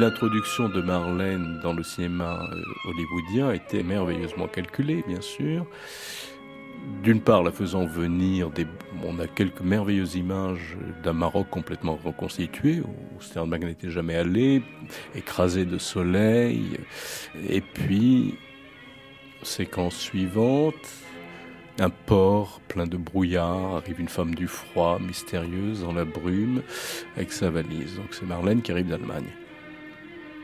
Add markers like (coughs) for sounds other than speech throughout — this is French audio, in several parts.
L'introduction de Marlène dans le cinéma euh, hollywoodien était merveilleusement calculée, bien sûr. D'une part, la faisant venir des, on a quelques merveilleuses images d'un Maroc complètement reconstitué, où Sternberg n'était jamais allé, écrasé de soleil. Et puis, séquence suivante, un port plein de brouillard, arrive une femme du froid, mystérieuse, dans la brume, avec sa valise. Donc c'est Marlène qui arrive d'Allemagne.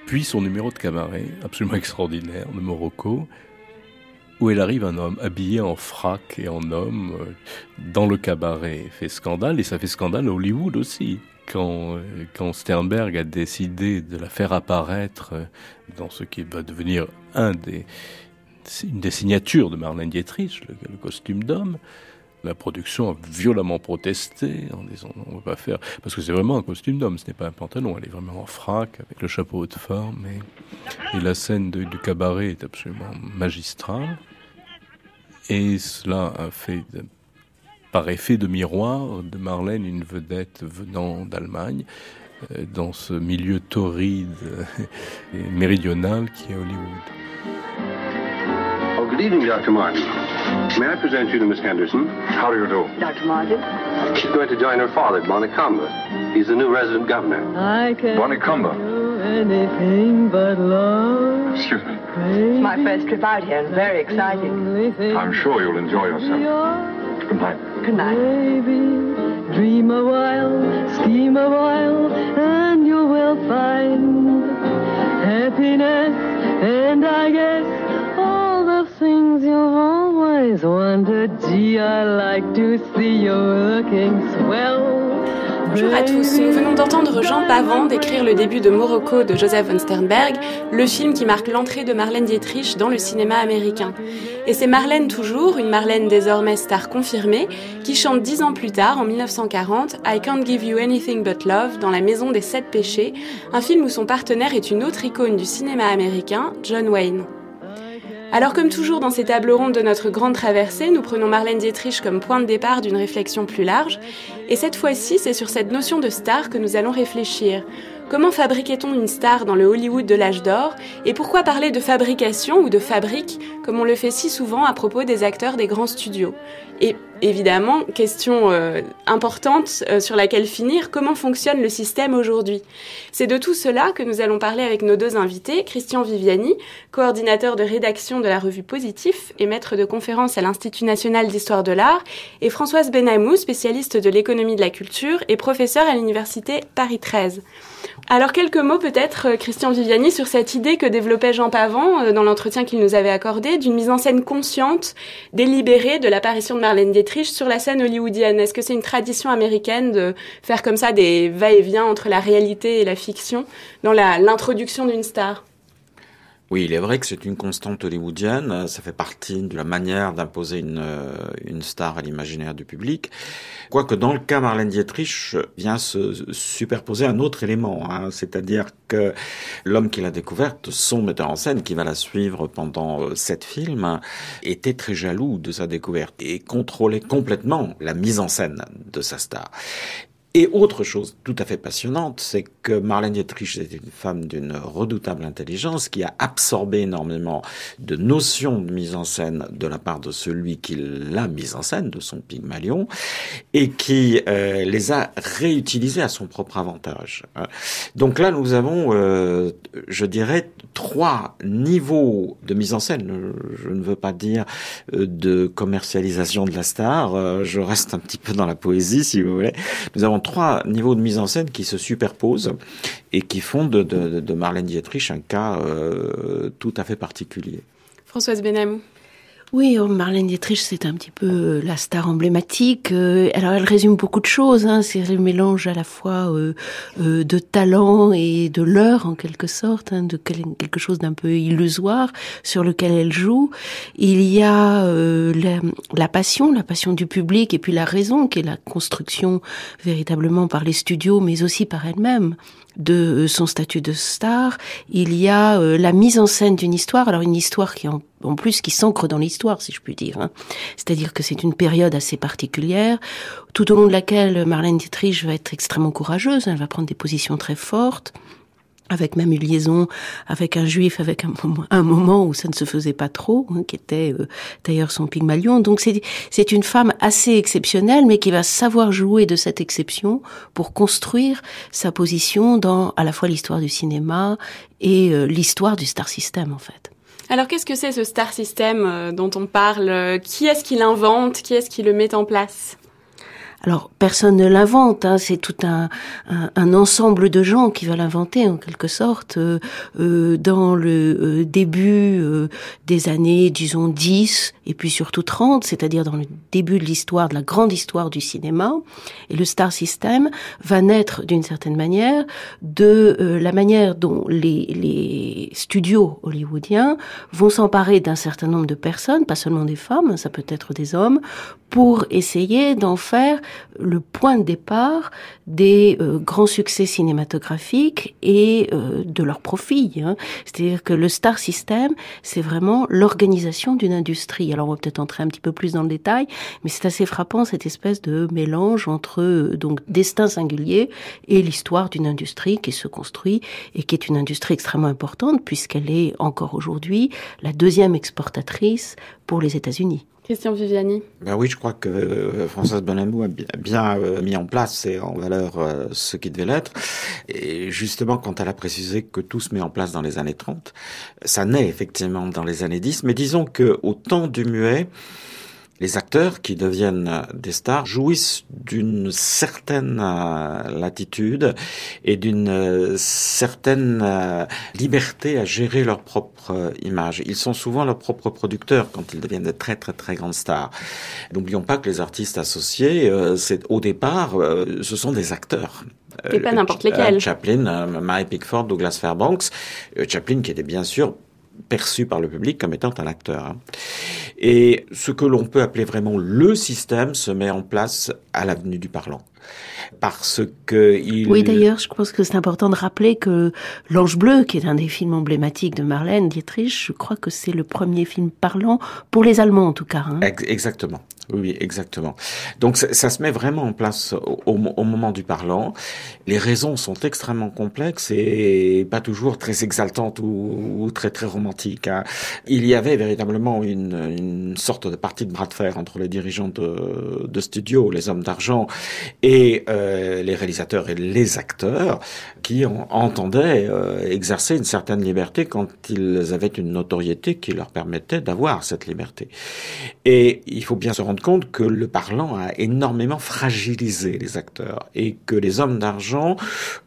Puis son numéro de cabaret, absolument (laughs) extraordinaire, de Morocco, où elle arrive un homme habillé en frac et en homme euh, dans le cabaret. fait scandale et ça fait scandale à Hollywood aussi. Quand, euh, quand Sternberg a décidé de la faire apparaître euh, dans ce qui va devenir une des signatures de Marlène Dietrich, le, costume d'homme, la production a violemment protesté en disant on ne va pas faire parce que c'est vraiment un costume d'homme, ce n'est pas un pantalon, elle est vraiment en frac avec le chapeau haute forme et, la scène du cabaret est absolument magistrale. Et cela a fait par effet de miroir de Marlène une vedette venant d'Allemagne euh, dans ce milieu torride et méridional qui est Hollywood. Good evening, Dr. Martin. May I present you to Miss Henderson? How do you do? Dr. Martin? She's going to join her father at Montecumber. He's the new resident governor. I can Montecumber? anything but love. Excuse me. It's my first trip out here and very exciting. I'm sure you'll enjoy yourself. Good night. Good night. Baby, dream a while, scheme a while, and you will find happiness. And I guess always wanted. Gee, I like to see you looking swell. Bonjour à tous, nous venons d'entendre Jean Pavant décrire le début de Morocco de Joseph von Sternberg, le film qui marque l'entrée de Marlène Dietrich dans le cinéma américain. Et c'est Marlène toujours, une Marlène désormais star confirmée, qui chante dix ans plus tard, en 1940, I Can't Give You Anything But Love dans La Maison des Sept Péchés, un film où son partenaire est une autre icône du cinéma américain, John Wayne. Alors comme toujours dans ces tables rondes de notre grande traversée, nous prenons Marlène Dietrich comme point de départ d'une réflexion plus large, et cette fois-ci c'est sur cette notion de star que nous allons réfléchir. Comment fabriquait-on une star dans le Hollywood de l'âge d'or, et pourquoi parler de fabrication ou de fabrique comme on le fait si souvent à propos des acteurs des grands studios? Et évidemment, question euh, importante euh, sur laquelle finir, comment fonctionne le système aujourd'hui? C'est de tout cela que nous allons parler avec nos deux invités, Christian Viviani, coordinateur de rédaction de la revue Positif et maître de conférence à l'Institut national d'histoire de l'art, et Françoise Benamou, spécialiste de l'économie de la culture et professeur à l'université Paris 13. Alors quelques mots peut-être, euh, Christian Viviani, sur cette idée que développait Jean Pavant euh, dans l'entretien qu'il nous avait accordé d'une mise en scène consciente, délibérée de l'apparition de Marlène Dietrich sur la scène hollywoodienne. Est-ce que c'est une tradition américaine de faire comme ça des va-et-vient entre la réalité et la fiction dans l'introduction d'une star? Oui, il est vrai que c'est une constante hollywoodienne. Ça fait partie de la manière d'imposer une, euh, une star à l'imaginaire du public. Quoique dans le cas Marlène Dietrich vient se superposer un autre élément, hein, c'est-à-dire que l'homme qui l'a découverte, son metteur en scène qui va la suivre pendant euh, sept films, était très jaloux de sa découverte et contrôlait complètement la mise en scène de sa star. Et autre chose tout à fait passionnante, c'est que Marlène Dietrich était une femme d'une redoutable intelligence qui a absorbé énormément de notions de mise en scène de la part de celui qui l'a mise en scène, de son Pygmalion, et qui euh, les a réutilisées à son propre avantage. Donc là, nous avons, euh, je dirais, trois niveaux de mise en scène. Je ne veux pas dire euh, de commercialisation de la star, je reste un petit peu dans la poésie, si vous voulez. Nous avons trois niveaux de mise en scène qui se superposent et qui font de, Marlène Dietrich un cas euh, tout à fait particulier. Françoise Benamou. Oui, oh, Marlène Dietrich, c'est un petit peu euh, la star emblématique. Euh, alors, elle résume beaucoup de choses. Hein. C'est le mélange à la fois euh, de talent et de l'heure, en quelque sorte, hein, de quelque chose d'un peu illusoire sur lequel elle joue. Il y a la, la, passion, la passion du public, et puis la raison, qui est la construction véritablement par les studios, mais aussi par elle-même de son statut de star. Il y a la mise en scène d'une histoire. Alors, une histoire qui en en plus qui s'ancre dans l'histoire, si je puis dire. Hein. C'est-à-dire que c'est une période assez particulière, tout au long de laquelle Marlène Dietrich va être extrêmement courageuse, elle va prendre des positions très fortes. Avec même une liaison avec un juif, avec un, un moment où ça ne se faisait pas trop, hein, qui était euh, d'ailleurs son Pygmalion. Donc c'est une femme assez exceptionnelle, mais qui va savoir jouer de cette exception pour construire sa position dans à la fois l'histoire du cinéma et euh, l'histoire du star system en fait. Alors qu'est-ce que c'est ce star system euh, dont on parle? Qui est-ce qui l'invente? Qui est-ce qui le met en place? Alors personne ne l'invente, hein, c'est tout un, ensemble de gens qui va l'inventer en quelque sorte. Euh, euh dans le euh, début des années, disons 10 et puis surtout 30, c'est-à-dire dans le début de l'histoire, de la grande histoire du cinéma, et le star system va naître d'une certaine manière de la manière dont les, les studios hollywoodiens vont s'emparer d'un certain nombre de personnes, pas seulement des femmes, ça peut être des hommes, pour essayer d'en faire le point de départ des euh, grands succès cinématographiques et euh, de leur profit. Hein. C'est-à-dire que le star system, c'est vraiment l'organisation d'une industrie. Alors on va peut-être entrer un petit peu plus dans le détail, mais c'est assez frappant cette espèce de mélange entre euh, donc destin singulier et l'histoire d'une industrie qui se construit et qui est une industrie extrêmement importante puisqu'elle est encore aujourd'hui la deuxième exportatrice pour les États-Unis. Christian Viviani. Ben oui, je crois que euh, Françoise Bonamou a bien, euh, mis en place et en valeur euh, ce qui devait l'être. Et justement, quand elle a précisé que tout se met en place dans les années 30, ça naît effectivement dans les années 10, mais disons que au temps du muet, les acteurs qui deviennent des stars jouissent d'une certaine euh, latitude et d'une euh, certaine euh, liberté à gérer leur propre image. Ils sont souvent leurs propres producteurs quand ils deviennent de très très très grandes stars. N'oublions pas que les artistes associés, c'est au départ, ce sont des acteurs. Et pas n'importe lesquels. Chaplin, Mary Pickford, Douglas Fairbanks. Chaplin qui était bien sûr perçu par le public comme étant un acteur. Et ce que l'on peut appeler vraiment le système se met en place à l'avenue du parlant parce que il... Oui, d'ailleurs, je pense que c'est important de rappeler que L'Ange Bleu, qui est un des films emblématiques de Marlène Dietrich, je crois que c'est le premier film parlant pour les Allemands en tout cas. Hein. Exactement. Oui, exactement. Donc ça, se met vraiment en place au, moment du parlant. Les raisons sont extrêmement complexes et pas toujours très exaltantes ou, très très romantiques. Hein. Il y avait véritablement une, une, sorte de partie de bras de fer entre les dirigeants de, de studio, les hommes d'argent, et euh, les réalisateurs et les acteurs qui entendaient euh, exercer une certaine liberté quand ils avaient une notoriété qui leur permettait d'avoir cette liberté. Et il faut bien se rendre compte que le parlant a énormément fragilisé les acteurs et que les hommes d'argent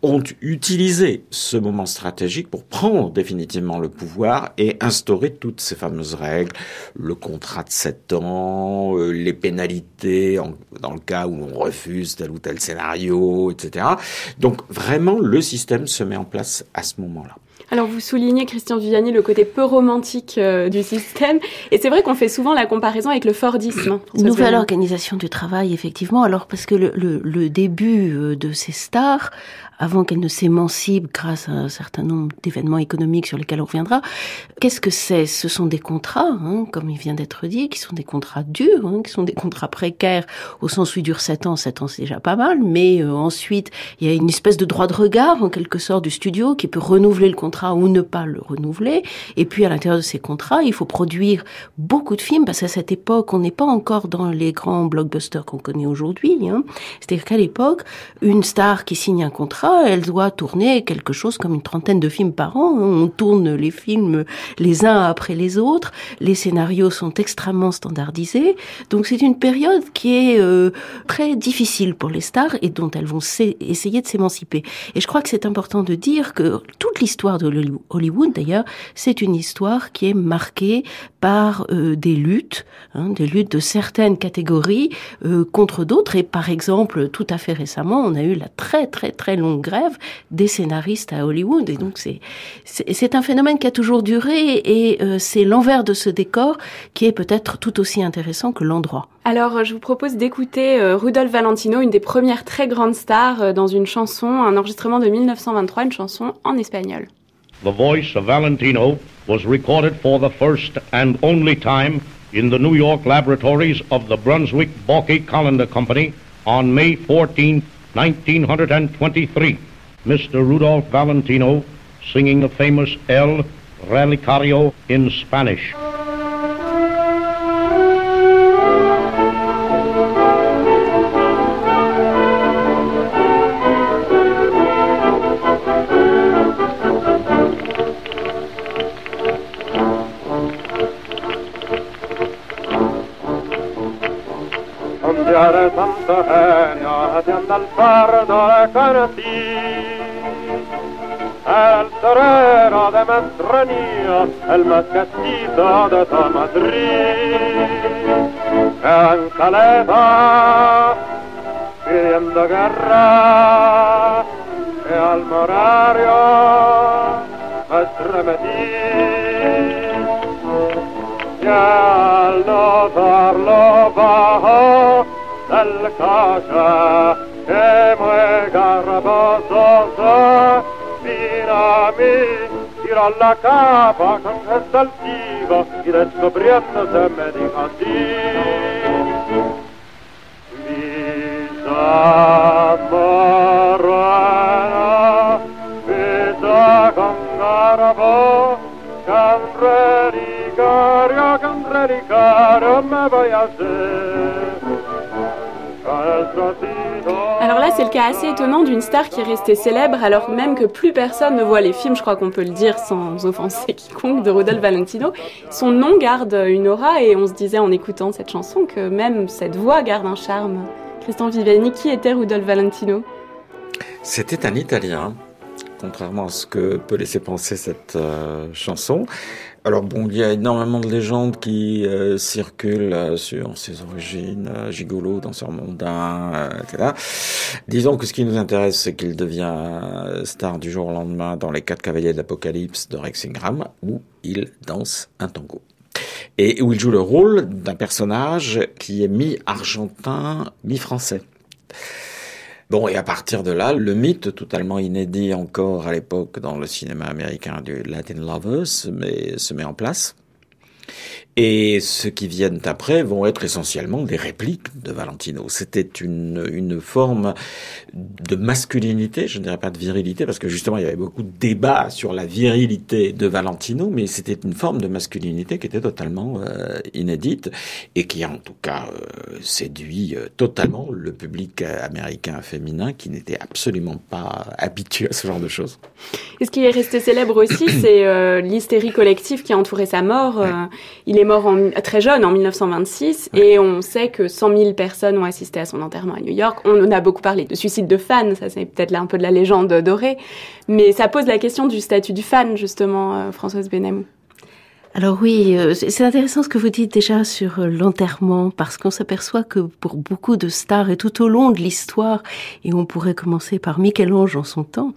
ont utilisé ce moment stratégique pour prendre définitivement le pouvoir et instaurer toutes ces fameuses règles, le contrat de 7 ans, euh, les pénalités dans le cas où on refuse tel ou tel scénario, etc. Donc vraiment, le système se met en place à ce moment-là. Alors vous soulignez, Christian Viviani, le côté peu romantique euh, du système. Et c'est vrai qu'on fait souvent la comparaison avec le Fordisme. Nouvelle organisation du travail, effectivement. Alors parce que le, le, le début euh, de ces stars avant qu'elle ne s'émancipe grâce à un certain nombre d'événements économiques sur lesquels on reviendra. Qu'est-ce que c'est? Ce sont des contrats, hein, comme il vient d'être dit, qui sont des contrats durs, hein, qui sont des contrats précaires, au sens où ils durent 7 ans, 7 ans c'est déjà pas mal, mais euh, ensuite il y a une espèce de droit de regard, en quelque sorte, du studio qui peut renouveler le contrat ou ne pas le renouveler. Et puis à l'intérieur de ces contrats, il faut produire beaucoup de films, parce qu'à cette époque, on n'est pas encore dans les grands blockbusters qu'on connaît aujourd'hui. Hein. C'est-à-dire qu'à l'époque, une star qui signe un contrat, elle doit tourner quelque chose comme une trentaine de films par an. On tourne les films les uns après les autres. Les scénarios sont extrêmement standardisés. Donc c'est une période qui est euh, très difficile pour les stars et dont elles vont essayer de s'émanciper. Et je crois que c'est important de dire que toute l'histoire de Hollywood, d'ailleurs, c'est une histoire qui est marquée par euh, des luttes, hein, des luttes de certaines catégories euh, contre d'autres. Et par exemple, tout à fait récemment, on a eu la très très très longue grève des scénaristes à Hollywood. Et donc c'est c'est un phénomène qui a toujours duré et euh, c'est l'envers de ce décor qui est peut-être tout aussi intéressant que l'endroit. Alors je vous propose d'écouter euh, Rudolf Valentino, une des premières très grandes stars, euh, dans une chanson, un enregistrement de 1923, une chanson en espagnol. The voice of Valentino was recorded for the first and only time in the New York laboratories of the Brunswick Balky Colander Company on May 14, 1923, Mr. Rudolph Valentino singing the famous El Relicario in Spanish. andando al forno e conoscí. Era el torero de Mastronía, el más castizo de Tomadrid. En Caleta, pidiendo guerra, y al morario me estremecí. Y al notarlo, casa e mue garboso sa mira mi tira la capa con che saltiva di resto briando se me di cantì mi sa morana vita con garbo can re ricaro can re ricaro me voy a ser Alors là, c'est le cas assez étonnant d'une star qui est restée célèbre alors même que plus personne ne voit les films, je crois qu'on peut le dire sans (laughs) offenser quiconque, de Rudolph Valentino. Son nom garde une aura et on se disait en écoutant cette chanson que même cette voix garde un charme. Christian Viviani, qui était Rudolph Valentino? C'était un Italien, contrairement à ce que peut laisser penser cette euh, chanson. Alors bon, il y a énormément de légendes qui euh, circulent euh, sur ses origines, euh, gigolo, danseur mondain, etc. Disons que ce qui nous intéresse, c'est qu'il devient star du jour au lendemain dans Les Quatre Cavaliers de l'Apocalypse de Rex Ingram, où il danse un tango. Et où il joue le rôle d'un personnage qui est mi-argentin, mi-français. Bon, et à partir de là, le mythe totalement inédit encore à l'époque dans le cinéma américain du Latin Lovers met, se met en place. Et ceux qui viennent après vont être essentiellement des répliques de Valentino. C'était une, une forme de masculinité, je ne dirais pas de virilité, parce que justement il y avait beaucoup de débats sur la virilité de Valentino, mais c'était une forme de masculinité qui était totalement euh, inédite et qui a en tout cas euh, séduit euh, totalement le public américain féminin qui n'était absolument pas habitué à ce genre de choses. Et ce qui est resté célèbre aussi, c'est l'hystérie collective qui a entouré sa mort. Il est mort en, très jeune, en 1926, et on sait que 100 000 personnes ont assisté à son enterrement à New York. On en a beaucoup parlé de suicide de fans, ça c'est peut-être là un peu de la légende dorée, mais ça pose la question du statut du fan, justement, euh, Françoise Benamou. Alors oui, euh, c'est intéressant ce que vous dites déjà sur euh, l'enterrement, parce qu'on s'aperçoit que pour beaucoup de stars et tout au long de l'histoire, et on pourrait commencer par Michel-Ange en son temps,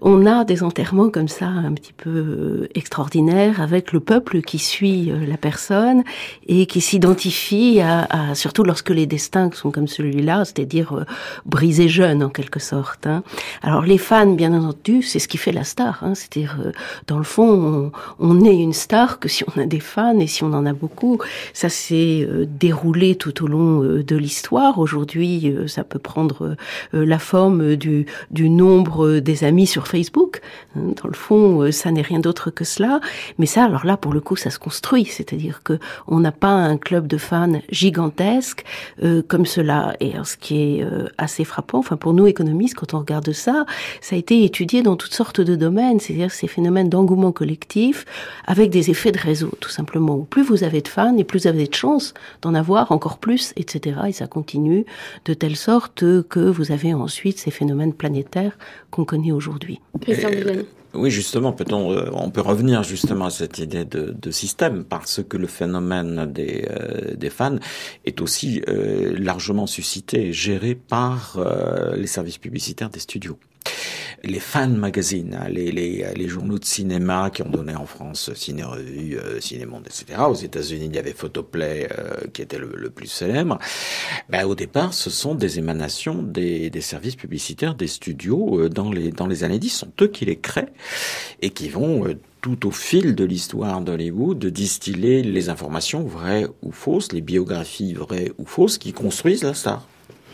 on a des enterrements comme ça un petit peu euh, extraordinaires avec le peuple qui suit la personne et qui s'identifie à, surtout lorsque les destins sont comme celui-là, c'est-à-dire brisés jeunes en quelque sorte. Hein. Alors les fans, bien entendu, c'est ce qui fait la star, hein, c'est-à-dire dans le fond, on, on est une star que si on a des fans et si on en a beaucoup, ça s'est euh, déroulé tout au long euh, de l'histoire. Aujourd'hui, euh, ça peut prendre la forme du, nombre des amis sur Facebook. Hein, dans le fond, ça n'est rien d'autre que cela. Mais ça, alors là, pour le coup, ça se construit. C'est-à-dire que on n'a pas un club de fans gigantesque comme cela. Et ce qui est assez frappant, enfin pour nous économistes, quand on regarde ça, ça a été étudié dans toutes sortes de domaines. C'est-à-dire ces phénomènes d'engouement collectif avec des effets de réseau, tout simplement. Plus vous avez de fans et plus vous avez de chances d'en avoir encore plus, etc. Et ça continue de telle sorte que vous avez ensuite ces phénomènes planétaires qu'on connaît aujourd'hui. Oui, justement, peut-on, euh, on peut revenir justement à cette idée de, système parce que le phénomène des, euh, des fans est aussi euh, largement suscité et géré par les services publicitaires des studios les fan magazines, hein, les, journaux de cinéma qui ont donné en France Ciné Revue, euh, Ciné Monde, etc. Aux États-Unis, il y avait Photoplay euh, qui était le, plus célèbre. Ben, au départ, ce sont des émanations des, services publicitaires, des studios euh, dans les années 10. Ce sont eux qui les créent et qui vont euh, tout au fil de l'histoire d'Hollywood, de distiller les informations vraies ou fausses, les biographies vraies ou fausses qui construisent la star.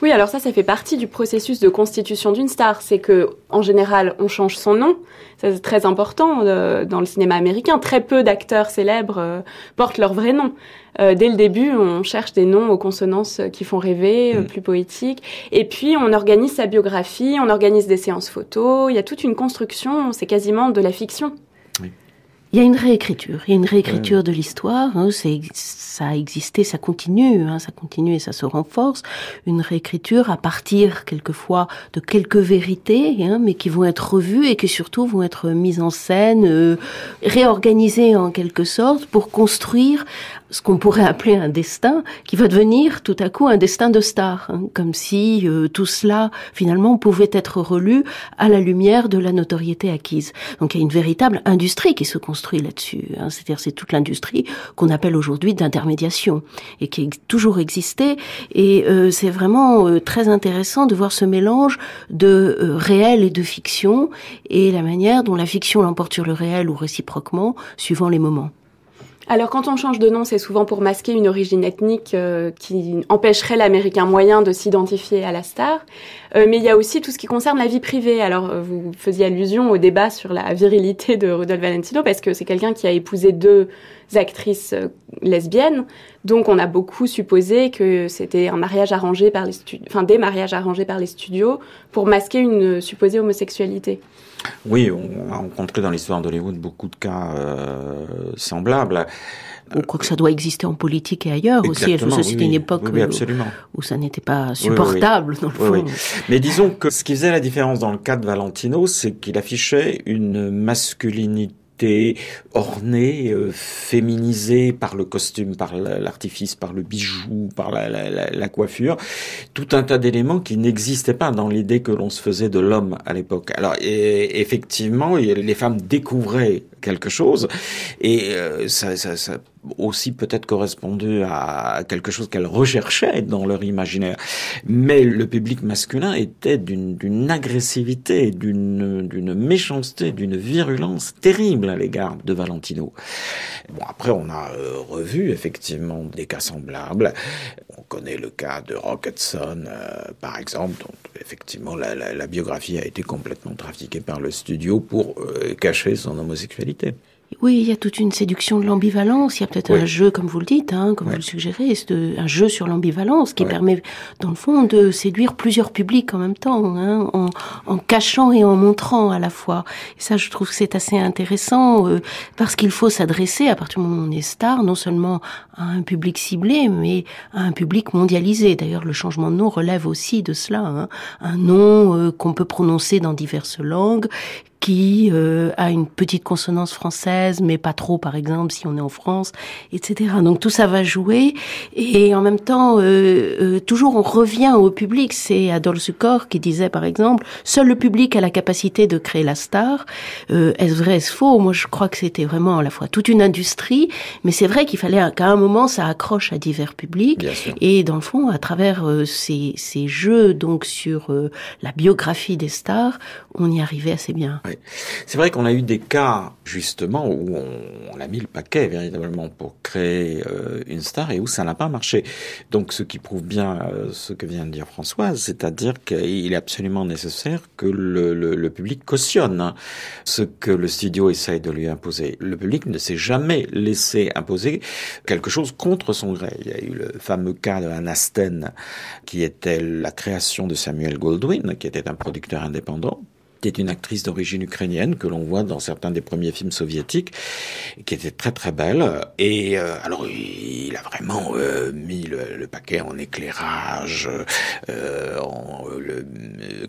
Oui, alors ça, ça fait partie du processus de constitution d'une star. C'est que, en général, on change son nom. C'est très important euh, dans le cinéma américain. Très peu d'acteurs célèbres euh, portent leur vrai nom. Euh, dès le début, on cherche des noms aux consonances qui font rêver, mm. plus poétiques. Et puis, on organise sa biographie, on organise des séances photos. Il y a toute une construction. C'est quasiment de la fiction. Il y a une réécriture, il y a une réécriture de l'histoire. Hein, c'est, ça a existé, ça continue, hein, ça continue et ça se renforce. Une réécriture à partir quelquefois de quelques vérités, hein, mais qui vont être revues et qui surtout vont être mises en scène, euh, réorganisées en quelque sorte pour construire ce qu'on pourrait appeler un destin qui va devenir tout à coup un destin de star, hein, comme si euh, tout cela finalement pouvait être relu à la lumière de la notoriété acquise. Donc il y a une véritable industrie qui se construit là-dessus. Hein, C'est-à-dire c'est toute l'industrie qu'on appelle aujourd'hui d'intermédiation et qui a toujours existé. Et euh, c'est vraiment euh, très intéressant de voir ce mélange de réel et de fiction et la manière dont la fiction l'emporte sur le réel ou réciproquement suivant les moments. Alors quand on change de nom, c'est souvent pour masquer une origine ethnique euh, qui empêcherait l'américain moyen de s'identifier à la star. Euh, mais il y a aussi tout ce qui concerne la vie privée. Alors euh, vous faisiez allusion au débat sur la virilité de Rudolph Valentino parce que c'est quelqu'un qui a épousé deux actrices lesbiennes. Donc on a beaucoup supposé que c'était un mariage arrangé par les studios, enfin des mariages arrangés par les studios pour masquer une supposée homosexualité. Oui, on a rencontré dans l'histoire d'Hollywood beaucoup de cas euh, semblables. Ou quoi que ça doit exister en politique et ailleurs aussi. C'était une époque où ça n'était pas supportable dans le fond. Mais disons que ce qui faisait la différence dans le cas de Valentino, c'est qu'il affichait une masculinité orné, euh, féminisé par le costume, par l'artifice, par le bijou, par la, coiffure, tout un tas d'éléments qui n'existaient pas dans l'idée que l'on se faisait de l'homme à l'époque. Alors effectivement, les femmes découvraient quelque chose et euh, ça, ça, ça aussi peut-être correspondu à quelque chose qu'elles recherchaient dans leur imaginaire. Mais le public masculin était d'une agressivité, d'une méchanceté, d'une virulence terrible à l'égard de Valentino. Bon, après, on a euh, revu effectivement des cas semblables. On connaît le cas de Rocketson, euh, par exemple, dont effectivement la, biographie a été complètement trafiquée par le studio pour euh, cacher son homosexualité. Oui, il y a toute une séduction de l'ambivalence. Il y a peut-être un jeu, comme vous le dites, hein, comme vous le suggérez, un jeu sur l'ambivalence qui permet, dans le fond, de séduire plusieurs publics en même temps, hein, en, en, cachant et en montrant à la fois. Et ça, je trouve que c'est assez intéressant euh, parce qu'il faut s'adresser, à partir du moment où on est star, non seulement à un public ciblé, mais à un public mondialisé. D'ailleurs, le changement de nom relève aussi de cela. Hein. Un nom euh, qu'on peut prononcer dans diverses langues qui euh, a une petite consonance française, mais pas trop, par exemple, si on est en France, etc. Donc tout ça va jouer. Et en même temps, euh, euh, toujours on revient au public. C'est Adolphe Sucor qui disait, par exemple, seul le public a la capacité de créer la star. est-ce vrai, est-ce faux? Moi, je crois que c'était vraiment à la fois toute une industrie, mais c'est vrai qu'il fallait qu'à un moment, ça accroche à divers publics. Et dans le fond, à travers ces, ces jeux, donc sur la biographie des stars, on y arrivait assez bien. C'est vrai qu'on a eu des cas justement où on, a mis le paquet véritablement pour créer euh, une star et où ça n'a pas marché. Donc ce qui prouve bien euh, ce que vient de dire Françoise, c'est-à-dire qu'il est absolument nécessaire que le, public cautionne hein, ce que le studio essaye de lui imposer. Le public ne s'est jamais laissé imposer quelque chose contre son gré. Il y a eu le fameux cas de Anna qui était la création de Samuel Goldwyn, qui était un producteur indépendant était une actrice d'origine ukrainienne que l'on voit dans certains des premiers films soviétiques, qui était très très belle. Et euh, alors il a vraiment euh, mis le, paquet en éclairage, euh, en le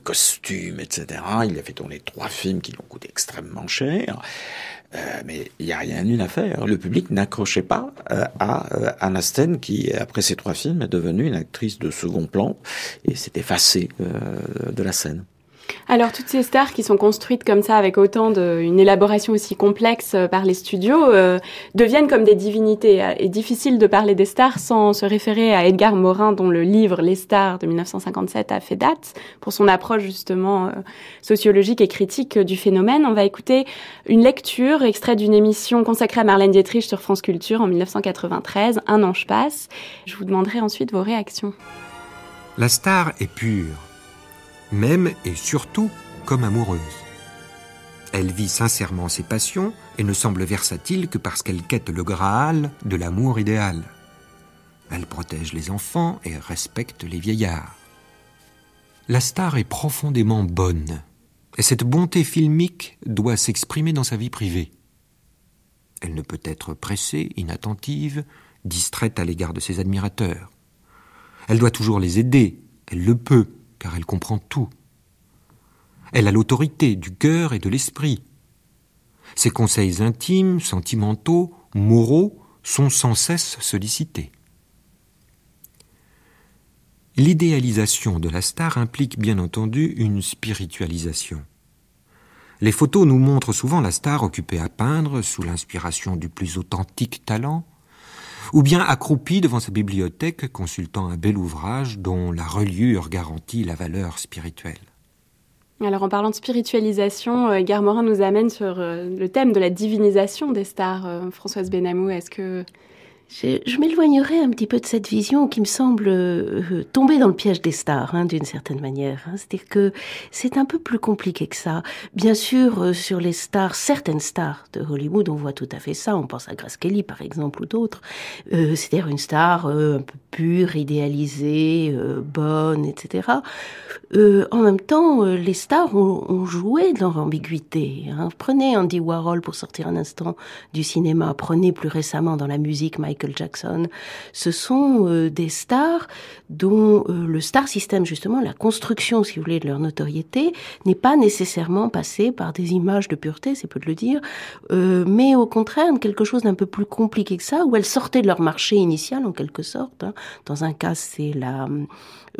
costume, etc. Il a fait tourner trois films qui lui ont coûté extrêmement cher. mais il n'y a rien eu à faire. Le public n'accrochait pas à Anna Sten, qui, après ces trois films, est devenue une actrice de second plan et s'est effacée de la scène. Alors toutes ces stars qui sont construites comme ça avec autant de une élaboration aussi complexe euh, par les studios euh, deviennent comme des divinités. Et difficile de parler des stars sans se référer à Edgar Morin dont le livre Les stars de 1957 a fait date pour son approche justement euh, sociologique et critique du phénomène. On va écouter une lecture extrait d'une émission consacrée à Marlène Dietrich sur France Culture en 1993, Un ange passe. Je vous demanderai ensuite vos réactions. La star est pure, même et surtout comme amoureuse. Elle vit sincèrement ses passions et ne semble versatile que parce qu'elle quête le Graal de l'amour idéal. Elle protège les enfants et respecte les vieillards. La star est profondément bonne, et cette bonté filmique doit s'exprimer dans sa vie privée. Elle ne peut être pressée, inattentive, distraite à l'égard de ses admirateurs. Elle doit toujours les aider, elle le peut, car elle comprend tout. Elle a l'autorité du cœur et de l'esprit. Ses conseils intimes, sentimentaux, moraux sont sans cesse sollicités. L'idéalisation de la star implique bien entendu une spiritualisation. Les photos nous montrent souvent la star occupée à peindre sous l'inspiration du plus authentique talent, ou bien accroupie devant sa bibliothèque consultant un bel ouvrage dont la reliure garantit la valeur spirituelle. Alors en parlant de spiritualisation, euh, Gare Morin nous amène sur euh, le thème de la divinisation des stars. Euh, Françoise Benamou, est-ce que je, m'éloignerai un petit peu de cette vision qui me semble euh, tomber dans le piège des stars, hein, d'une certaine manière. Hein. C'est-à-dire que c'est un peu plus compliqué que ça. Bien sûr, euh, sur les stars, certaines stars de Hollywood, on voit tout à fait ça. On pense à Grace Kelly, par exemple, ou d'autres. Euh, c'est-à-dire une star un peu pure, idéalisée, bonne, etc. en même temps, les stars ont, joué dans l'ambiguïté. Hein. Prenez Andy Warhol pour sortir un instant du cinéma. Prenez plus récemment dans la musique Michael Jackson. Ce sont euh, des stars dont euh, le star system, justement, la construction, si vous voulez, de leur notoriété, n'est pas nécessairement passée par des images de pureté, c'est peu de le dire, euh, mais au contraire, quelque chose d'un peu plus compliqué que ça, où elles sortaient de leur marché initial, en quelque sorte. Hein. Dans un cas, c'est la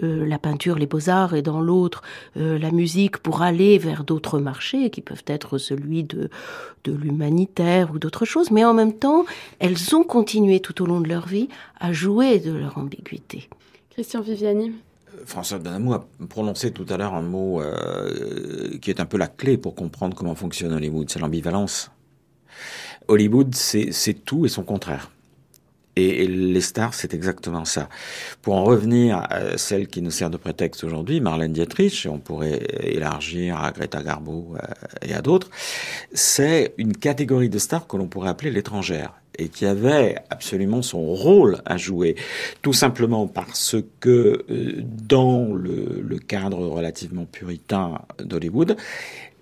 la peinture, les beaux-arts, et dans l'autre, la musique, pour aller vers d'autres marchés, qui peuvent être celui de, de l'humanitaire ou d'autres choses, mais en même temps, elles ont continué tout au long de leur vie à jouer de leur ambiguïté. Christian Viviani euh, François Benamou a prononcé tout à l'heure un mot qui est un peu la clé pour comprendre comment fonctionne Hollywood, c'est l'ambivalence. Hollywood, c'est tout et son contraire. Et les stars, c'est exactement ça. Pour en revenir à celle qui nous sert de prétexte aujourd'hui, Marlène Dietrich, et on pourrait élargir à Greta Garbo euh, et à d'autres, c'est une catégorie de stars que l'on pourrait appeler l'étrangère et qui avait absolument son rôle à jouer, tout simplement parce que euh, dans le, le cadre relativement puritain d'Hollywood,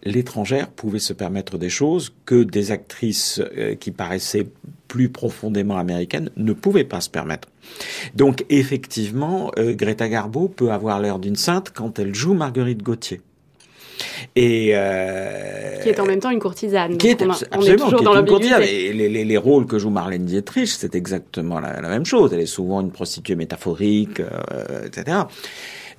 l'étrangère pouvait se permettre des choses que des actrices euh, qui paraissaient plus profondément américaines ne pouvaient pas se permettre. Donc effectivement, euh, Greta Garbo peut avoir l'air d'une sainte quand elle joue Marguerite Gauthier. Et euh, qui est en même temps une courtisane. Qui est, absolument, toujours dans l'ambiguïté. Les, les, les, rôles que joue Marlène Dietrich, c'est exactement la, la, même chose. Elle est souvent une prostituée métaphorique, euh, etc.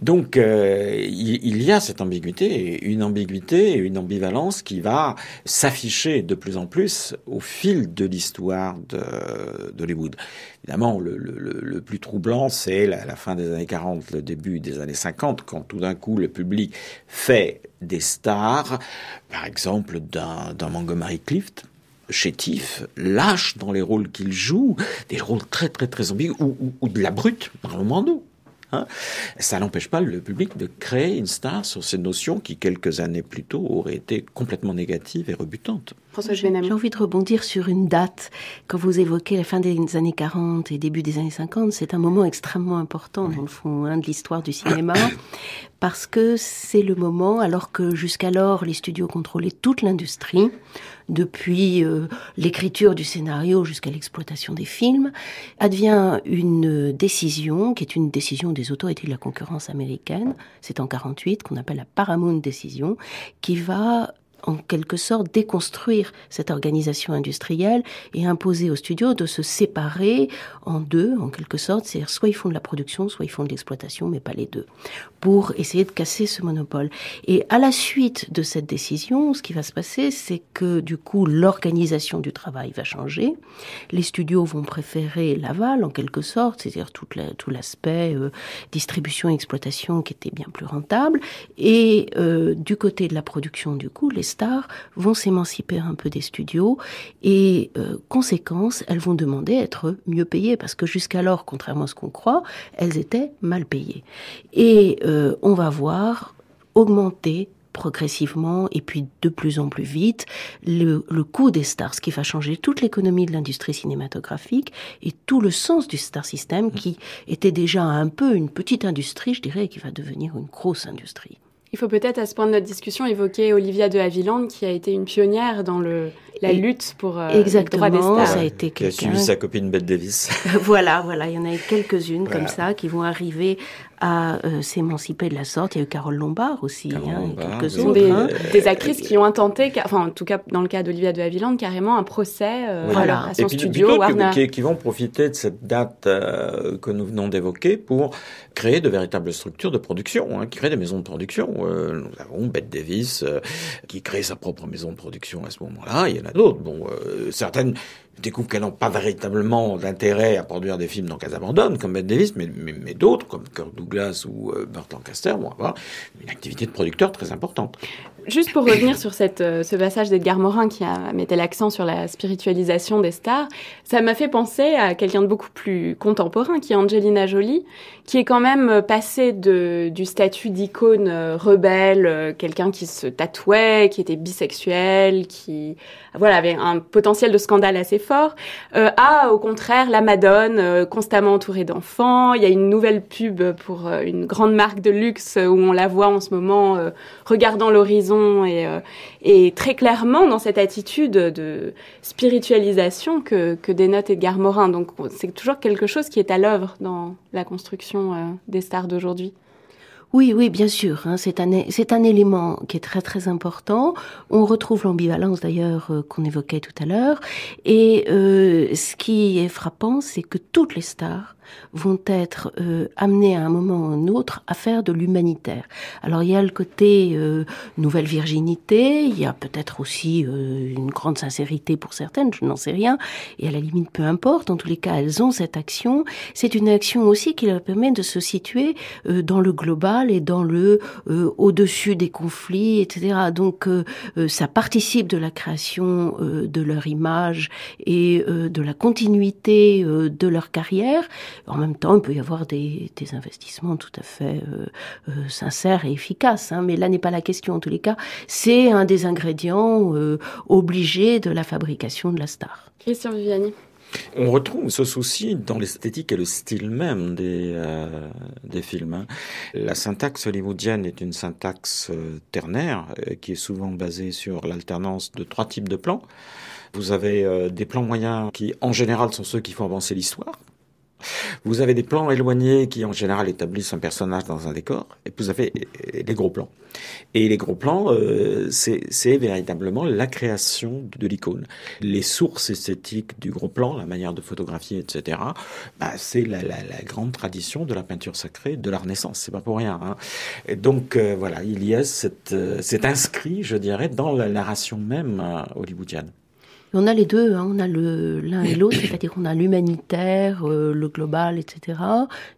Donc euh, il, y a cette ambiguïté, une ambiguïté une ambivalence qui va s'afficher de plus en plus au fil de l'histoire d'Hollywood. Évidemment, le, plus troublant, c'est la, la, fin des années 40, le début des années 50, quand tout d'un coup le public fait des stars, par exemple d'un Montgomery Clift, chétif, lâche dans les rôles qu'il joue, des rôles très très très ambigus, ou, ou, ou de la brute, le Mando. Hein. ça n'empêche pas le public de créer une star sur ces notions qui, quelques années plus tôt, auraient été complètement négatives et rebutantes. J'ai envie de rebondir sur une date. Quand vous évoquez la fin des années 40 et début des années 50, c'est un moment extrêmement important, dans le fond, hein, de l'histoire du cinéma, (coughs) parce que c'est le moment, alors que jusqu'alors, les studios contrôlaient toute l'industrie, depuis euh, l'écriture du scénario jusqu'à l'exploitation des films, advient une décision, qui est une décision des autorités de la concurrence américaine, c'est en 48, qu'on appelle la Paramount Decision, qui va en quelque sorte déconstruire cette organisation industrielle et imposer aux studios de se séparer en deux, en quelque sorte. C'est-à-dire soit ils font de la production, soit ils font de l'exploitation, mais pas les deux, pour essayer de casser ce monopole. Et à la suite de cette décision, ce qui va se passer, c'est que du coup, l'organisation du travail va changer. Les studios vont préférer l'aval, en quelque sorte, c'est-à-dire tout l'aspect euh, distribution exploitation qui était bien plus rentable. Et euh, du côté de la production, du coup, stars vont s'émanciper un peu des studios et euh, conséquence, elles vont demander à être mieux payées parce que jusqu'alors, contrairement à ce qu'on croit, elles étaient mal payées. Et euh, on va voir augmenter progressivement et puis de plus en plus vite le, coût des stars, ce qui va changer toute l'économie de l'industrie cinématographique et tout le sens du star system qui était déjà un peu une petite industrie, je dirais, et qui va devenir une grosse industrie. Il faut peut-être à ce point de notre discussion évoquer Olivia de Havilland qui a été une pionnière dans le, la lutte pour euh, Exactement, le droit des stars. ça a été Qui a quelqu'un. suivi sa copine Bette Davis. (laughs) voilà, voilà, il y en a quelques-unes Voilà. comme ça qui vont arriver à euh, s'émanciper de la sorte. Il y a eu Carole Lombard aussi, hein, et Lombard, quelques Ce sont autres. des, hein. des actrices qui ont intenté, enfin en tout cas dans le cas d'Olivia de Havilland, carrément un procès euh, Voilà. à Et son puis studio Warner. qui, qui vont profiter de cette date euh, que nous venons d'évoquer pour créer de véritables structures de production, hein, qui créent des maisons de production. Euh, nous avons Bette Davis euh, qui crée sa propre maison de production à ce moment-là. Il y en a d'autres. Bon, euh, certaines découvrent qu'elles n'ont pas véritablement d'intérêt à produire des films dans qu'elles abandonnent, comme Bette Davis, mais, mais, d'autres, comme Kirk Douglas ou euh, Burt Lancaster, vont avoir une activité de producteur très importante. Juste pour revenir sur euh, ce passage d'Edgar Morin qui mettait l'accent sur la spiritualisation des stars, ça m'a fait penser à quelqu'un de beaucoup plus contemporain qui est Angelina Jolie, qui est quand même euh, passée du statut d'icône euh, rebelle, quelqu'un qui se tatouait, qui était bisexuel, qui voilà avait un potentiel de scandale assez fort, euh, à au contraire la Madone, euh, constamment entourée d'enfants. Il y a une nouvelle pub pour euh, une grande marque de luxe euh, où on la voit en ce moment euh, regardant l'horizon et, euh, très clairement dans cette attitude de spiritualisation que, que dénote Edgar Morin. Donc c'est toujours quelque chose qui est à l'œuvre dans la construction euh, des stars d'aujourd'hui. Oui, oui, bien sûr. hein, c'est un, un élément qui est très très important. On retrouve l'ambivalence d'ailleurs euh, qu'on évoquait tout à l'heure. Et euh, ce qui est frappant, c'est que toutes les stars vont être euh, amenées à un moment ou un autre à faire de l'humanitaire. Alors il y a le côté euh, nouvelle virginité, il y a peut-être aussi euh, une grande sincérité pour certaines, je n'en sais rien. Et à la limite, peu importe. En tous les cas, elles ont cette action. C'est une action aussi qui leur permet de se situer euh, dans le global et dans le euh, au-dessus des conflits, etc. Donc euh, ça participe de la création de leur image et de la continuité de leur carrière. En même temps, il peut y avoir des, des investissements tout à fait euh, euh, sincères et efficaces. Hein, mais là n'est pas la question. En tous les cas, c'est un des ingrédients euh, obligés de la fabrication de la star. Christian Viviani. On retrouve ce souci dans l'esthétique et le style même des, euh, des films. hein. La syntaxe hollywoodienne est une syntaxe euh, ternaire euh, qui est souvent basée sur l'alternance de trois types de plans. Vous avez euh, des plans moyens qui, en général, sont ceux qui font avancer l'histoire. Vous avez des plans éloignés qui, en général, établissent un personnage dans un décor. Et vous avez euh, les gros plans. Et les gros plans, euh, c'est véritablement la création de l'icône. Les sources esthétiques du gros plan, la manière de photographier, etc., bah, c'est la, grande tradition de la peinture sacrée de la Renaissance. C'est pas pour rien. Hein. Donc, euh, voilà, il y a cette, euh, c'est inscrit, je dirais, dans la narration même hollywoodienne. Et on a les deux, hein, on a le l'un et l'autre, (coughs) c'est-à-dire on a l'humanitaire, euh, le global, etc.,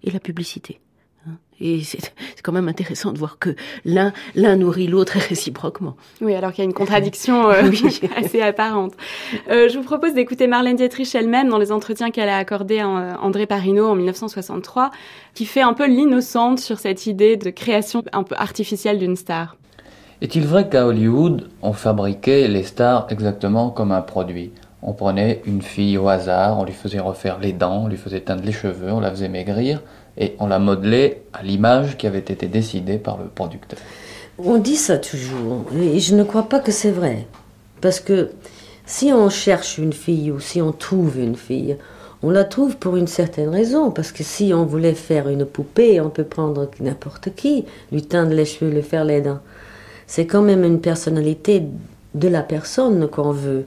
et la publicité. hein. Et c'est c'est quand même intéressant de voir que l'un l'un nourrit l'autre et (laughs) réciproquement. Oui, alors qu'il y a une contradiction (laughs) euh, Oui. (laughs) assez apparente. Euh, je vous propose d'écouter Marlène Dietrich elle-même dans les entretiens qu'elle a accordés à André Parino en 1963, qui fait un peu l'innocente sur cette idée de création un peu artificielle d'une star. Est-il vrai qu'à Hollywood, on fabriquait les stars exactement comme un produit? On prenait une fille au hasard, on lui faisait refaire les dents, on lui faisait teindre les cheveux, on la faisait maigrir, et on la modelait à l'image qui avait été décidée par le producteur. On dit ça toujours, et je ne crois pas que c'est vrai. Parce que si on cherche une fille ou si on trouve une fille, on la trouve pour une certaine raison. Parce que si on voulait faire une poupée, on peut prendre n'importe qui, lui teindre les cheveux, lui faire les dents. C'est quand même une personnalité de la personne qu'on veut.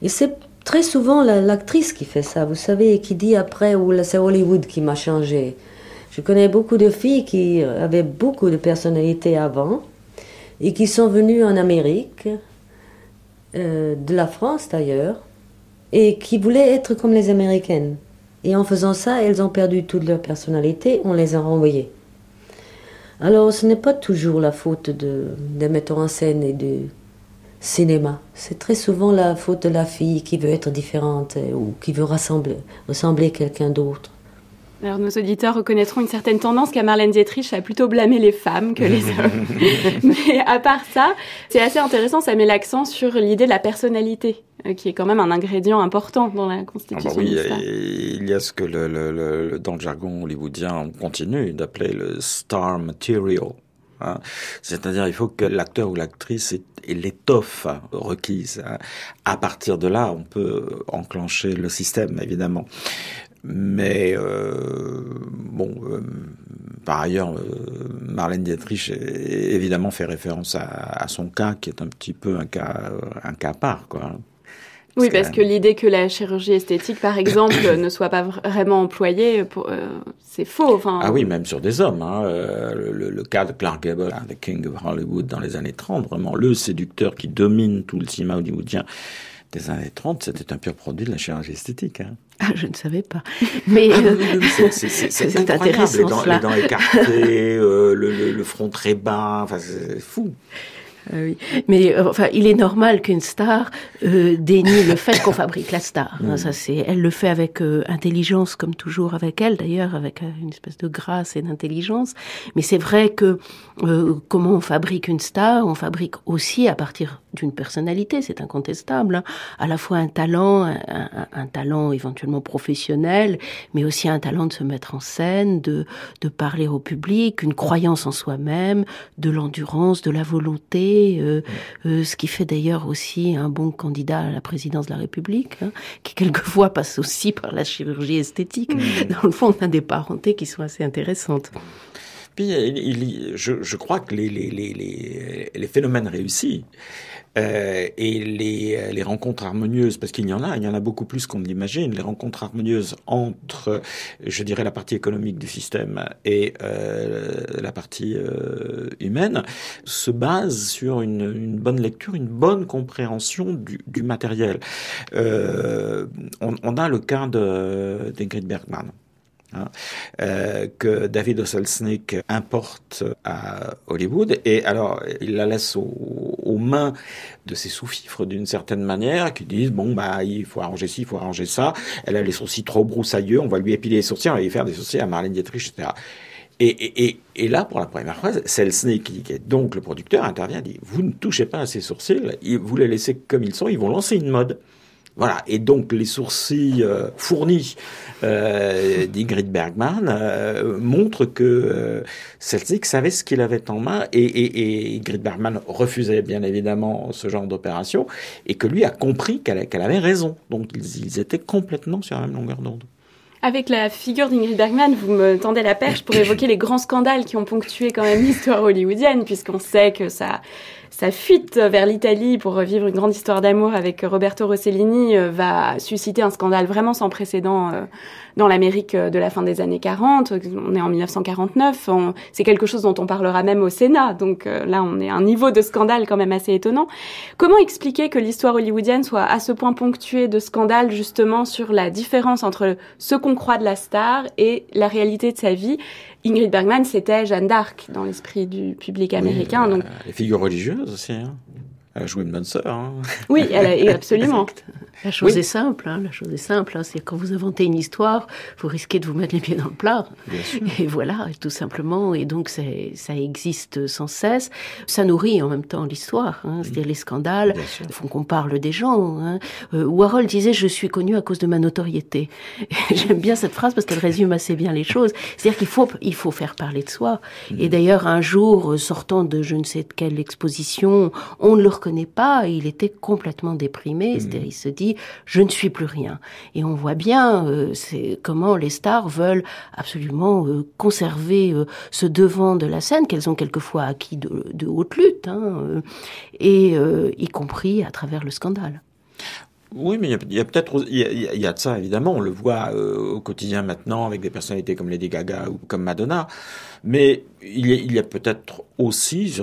Et c'est très souvent la- l'actrice qui fait ça, vous savez, qui dit après, ou c'est Hollywood qui m'a changé. Je connais beaucoup de filles qui avaient beaucoup de personnalité avant et qui sont venues en Amérique, euh, de la France d'ailleurs, et qui voulaient être comme les Américaines. Et en faisant ça, elles ont perdu toute leur personnalité, on les a renvoyées. Alors ce n'est pas toujours la faute de, des metteurs en scène et de... cinéma. C'est très souvent la faute de la fille qui veut être différente euh, ou qui veut ressembler, ressembler à quelqu'un d'autre. Alors nos auditeurs reconnaîtront une certaine tendance qu'à Marlène Dietrich à plutôt blâmer les femmes que les (laughs) hommes. Mais à part ça, c'est assez intéressant, ça met l'accent sur l'idée de la personnalité, euh, qui est quand même un ingrédient important dans la constitution ah bah oui, il y a ce que le, le- le- dans le jargon hollywoodien on continue d'appeler le star material. hein. C'est-à-dire il faut que l'acteur ou l'actrice ait, ait l'étoffe requise. hein. À partir de là, on peut enclencher le système, évidemment. Mais euh, bon, euh, par ailleurs, euh, Marlène Dietrich évidemment fait référence à, à son cas, qui est un petit peu un cas, un cas à part, quoi. Oui, parce que l'idée que la chirurgie esthétique, par (coughs) exemple, ne soit pas vraiment employée, euh, c'est faux. Enfin, Ah oui, même sur des hommes. Hein. euh, le, le- le cas de Clark Gable, hein, The King of Hollywood dans les années 30, vraiment le séducteur qui domine tout le cinéma hollywoodien des années 30, c'était un pur produit de la chirurgie esthétique. Hein. Ah, je ne savais pas. Mais Ah euh, c'est- intéressant les dents, les dents écartées, euh, le, le- le front très bas, enfin c'est fou. Ah oui. Mais euh, enfin, il est normal qu'une star euh, dénie le fait qu'on fabrique la star. hein, (laughs) Mm. ça, c'est, elle le fait avec intelligence, comme toujours avec elle, d'ailleurs, avec une espèce de grâce et d'intelligence. Mais c'est vrai que comment on fabrique une star On fabrique aussi à partir d'une personnalité, c'est incontestable. hein. À la fois un talent, un, un- un talent éventuellement professionnel, mais aussi un talent de se mettre en scène, de, de parler au public, une croyance en soi-même, de l'endurance, de la volonté, euh, euh, ce qui fait d'ailleurs aussi un bon candidat à la présidence de la République, hein, qui quelquefois (laughs) passe aussi par la chirurgie esthétique. (laughs) Dans le fond, on a des parentés qui sont assez intéressantes. Puis il- il- je, je crois que les, les, les, les phénomènes réussis euh, et les, les rencontres harmonieuses, parce qu'il y en a, il y en a beaucoup plus qu'on ne l'imagine, les rencontres harmonieuses entre, je dirais, la partie économique du système et euh, la partie euh, humaine, se basent sur une, une bonne lecture, une bonne compréhension du, du matériel. Euh, on, on a le cas d'Ingrid Bergman hein, euh, que David Osselznick importe à Hollywood. Et alors, il la laisse aux, mains de ses sous-fifres d'une certaine manière, qui disent, bon, bah, il faut arranger ci, il faut arranger ça. Elle a les sourcils trop broussailleux, on va lui épiler les sourcils, on va lui faire des sourcils à Marlène Dietrich, etc. Et, là, pour la première fois, Selznick, qui, qui est donc le producteur, intervient dit, vous ne touchez pas à ces sourcils, vous les laissez comme ils sont, ils vont lancer une mode. Voilà, et donc les sourcils euh, fournis euh, d'Ingrid Bergman euh, montrent que Selznick savait ce qu'il avait en main et, Ingrid Bergman refusait bien évidemment ce genre d'opération et que lui a compris qu'elle qu'elle avait raison. Donc ils, ils étaient complètement sur la même longueur d'onde. Avec la figure d'Ingrid Bergman, vous me tendez la perche pour évoquer les grands scandales qui ont ponctué quand même l'histoire hollywoodienne, puisqu'on sait que ça, sa fuite vers l'Italie pour revivre une grande histoire d'amour avec Roberto Rossellini euh, va susciter un scandale vraiment sans précédent euh, dans l'Amérique de la fin des années 40. On est en 1949. on- C'est quelque chose dont on parlera même au Sénat. Donc euh, là, on est à un niveau de scandale quand même assez étonnant. Comment expliquer que l'histoire hollywoodienne soit à ce point ponctuée de scandales justement sur la différence entre ce qu'on croit de la star et la réalité de sa vie? Ingrid Bergman, c'était Jeanne d'Arc dans l'esprit du public américain. Oui, donc euh, les figures religieuses aussi. Hein. Elle a joué une bonne sœur. Hein. oui, elle a, (laughs) absolument. La chose Oui. est simple, hein, la chose est simple. Hein, c'est quand vous inventez une histoire, vous risquez de vous mettre les pieds dans le plat. Et voilà, tout simplement. Et donc, ça existe sans cesse. Ça nourrit en même temps l'histoire. Hein, C'est-à-dire les scandales font qu'on parle des gens. Hein. Euh, Warhol disait Je suis connu à cause de ma notoriété. (laughs) J'aime bien cette phrase parce qu'elle résume assez bien les choses. C'est-à-dire qu'il faut, il faut faire parler de soi. Et d'ailleurs, un jour, euh, sortant de je ne sais de quelle exposition, on ne le reconnaît pas. Il était complètement déprimé. C'est-à-dire, il se dit Je ne suis plus rien. Et on voit bien euh, comment les stars veulent absolument euh, conserver euh, ce devant de la scène qu'elles ont quelquefois acquis de, de haute lutte, hein, et y compris à travers le scandale. Oui, mais il y a, peut-être il y a, de ça évidemment. On le voit au quotidien maintenant avec des personnalités comme Lady Gaga ou comme Madonna. Mais il y a, peut-être aussi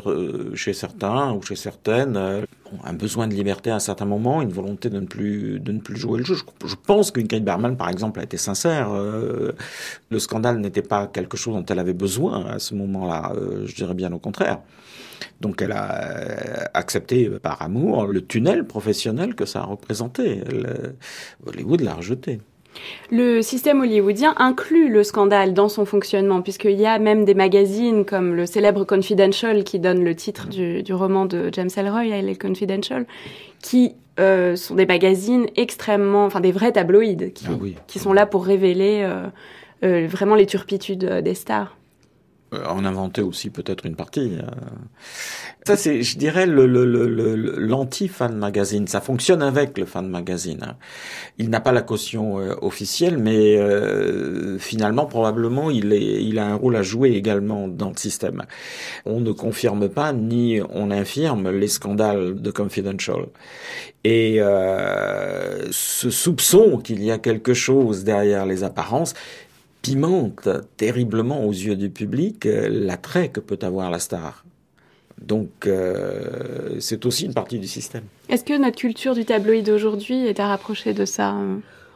chez certains ou chez certaines un besoin de liberté à un certain moment, une volonté de ne plus, de ne plus jouer le jeu. Je, pense qu'Ingrid Bergman, par exemple, a été sincère. Euh, le scandale n'était pas quelque chose dont elle avait besoin à ce moment-là. Euh, je dirais bien au contraire. Donc elle a euh, accepté par amour le tunnel professionnel que ça a représenté. Hollywood l'a rejeté. Le système hollywoodien inclut le scandale dans son fonctionnement, puisqu'il y a même des magazines comme le célèbre Confidential, qui donne le titre du, roman de James Ellroy, Elle Confidential, qui euh, sont des magazines extrêmement, enfin des vrais tabloïds, qui, ah sont là pour révéler euh, euh, vraiment les turpitudes des stars. Euh, en inventer aussi peut-être une partie. Euh. Ça, c'est, je dirais, le, le, le, l'anti-fan magazine. Ça fonctionne avec le fan magazine. Hein. Il n'a pas la caution euh, officielle, mais finalement, probablement, il, est, il a un rôle à jouer également dans le système. On ne confirme pas ni on infirme les scandales de Confidential. Et ce soupçon qu'il y a quelque chose derrière les apparences pimente terriblement aux yeux du public euh, l'attrait que peut avoir la star. Donc euh, c'est aussi une partie du système. Est-ce que notre culture du tabloïd d'aujourd'hui est à rapprocher de ça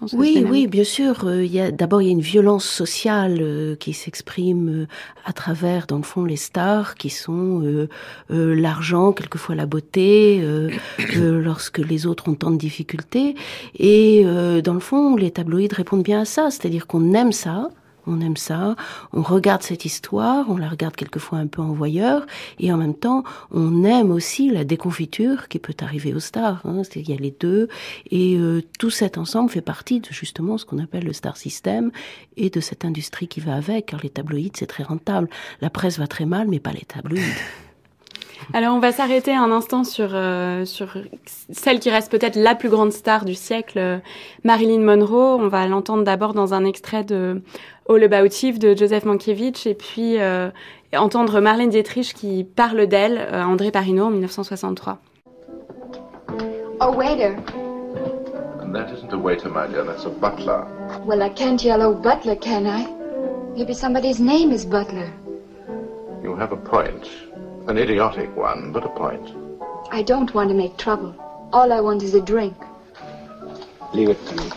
euh, oui, oui, bien sûr. Il d'abord il y a une violence sociale qui s'exprime à travers, dans le fond, les stars, qui sont l'argent, quelquefois la beauté, (coughs) lorsque les autres ont tant de difficultés. Et dans le fond, les tabloïds répondent bien à ça, c'est-à-dire qu'on aime ça, on aime ça, on regarde cette histoire, on la regarde quelquefois un peu en voyeur, et en même temps, on aime aussi la déconfiture qui peut arriver aux stars. Hein, il y a les deux, et euh, tout cet ensemble fait partie de justement ce qu'on appelle le star system et de cette industrie qui va avec, car les tabloïds, c'est très rentable. La presse va très mal, mais pas les tabloïds. (laughs) Alors on va s'arrêter un instant sur, euh, sur celle qui reste peut-être la plus grande star du siècle, euh, Marilyn Monroe. On va l'entendre d'abord dans un extrait de All About Eve de Joseph Mankiewicz et puis euh, entendre Marlène Dietrich qui parle d'elle, euh, André Parino en 1963. Oh, waiter. That isn't a waiter, my dear, that's a butler. Well, I can't yell, oh, butler, can I? Maybe somebody's name is Butler. You have a point. An idiotic one, but a point. I don't want to make trouble. All I want is a drink. Leave it to me.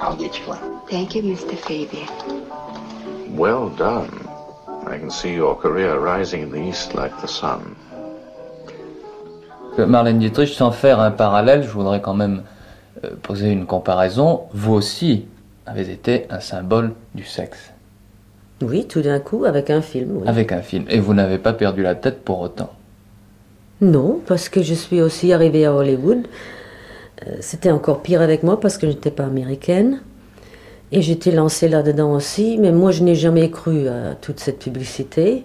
I'll get you one. Thank you, Mr. Fabian. Well done. I can see your career rising in the east like the sun. Marlène Dietrich, sans faire un parallèle, je voudrais quand même euh, poser une comparaison. Vous aussi avez été un symbole du sexe. Oui, tout d'un coup, avec un film. Avec un film. Et vous n'avez pas perdu la tête pour autant. Non, parce que je suis aussi arrivée à Hollywood. Euh, c'était encore pire avec moi parce que je n'étais pas américaine. Et j'étais lancée là-dedans aussi, mais moi je n'ai jamais cru à toute cette publicité.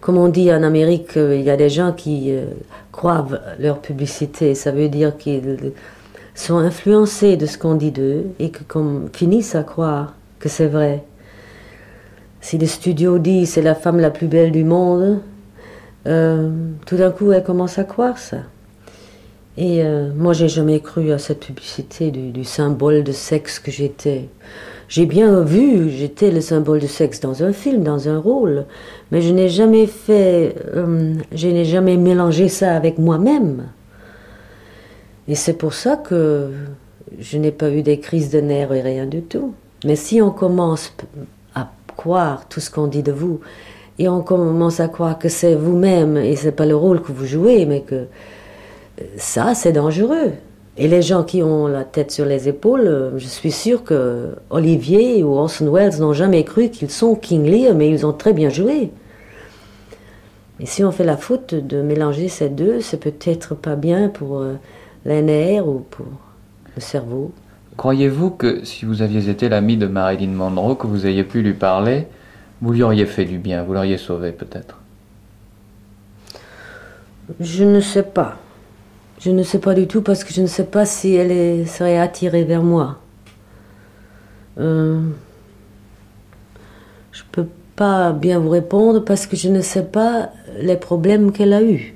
Comme on dit en Amérique, euh, il y a des gens qui euh, croient leur publicité. Ça veut dire qu'ils sont influencés de ce qu'on dit d'eux et que comme finissent à croire que c'est vrai. Si le studio dit c'est la femme la plus belle du monde, euh, tout d'un coup elle commence à croire ça. Et moi j'ai jamais cru à cette publicité du, symbole de sexe que j'étais. J'ai bien vu, j'étais le symbole du sexe dans un film, dans un rôle, mais je n'ai jamais fait, euh, je n'ai jamais mélangé ça avec moi-même. Et c'est pour ça que je n'ai pas eu des crises de nerfs et rien du tout. Mais si on commence tout ce qu'on dit de vous, et on commence à croire que c'est vous-même et c'est pas le rôle que vous jouez, mais que ça, c'est dangereux. Et les gens qui ont la tête sur les épaules, euh, je suis sûre que Olivier ou Orson Welles n'ont jamais cru qu'ils sont King Lear, mais ils ont très bien joué. Et si on fait la faute de mélanger ces deux, c'est peut-être pas bien pour euh, nerfs ou pour le cerveau. Croyez-vous que si vous aviez été l'ami de Marilyn Monroe, que vous ayez pu lui parler, vous lui auriez fait du bien, vous l'auriez sauvé peut-être? Je ne sais pas. Je ne sais pas du tout parce que je ne sais pas si elle serait attirée vers moi. Euh, je ne peux pas bien vous répondre parce que je ne sais pas les problèmes qu'elle a eus.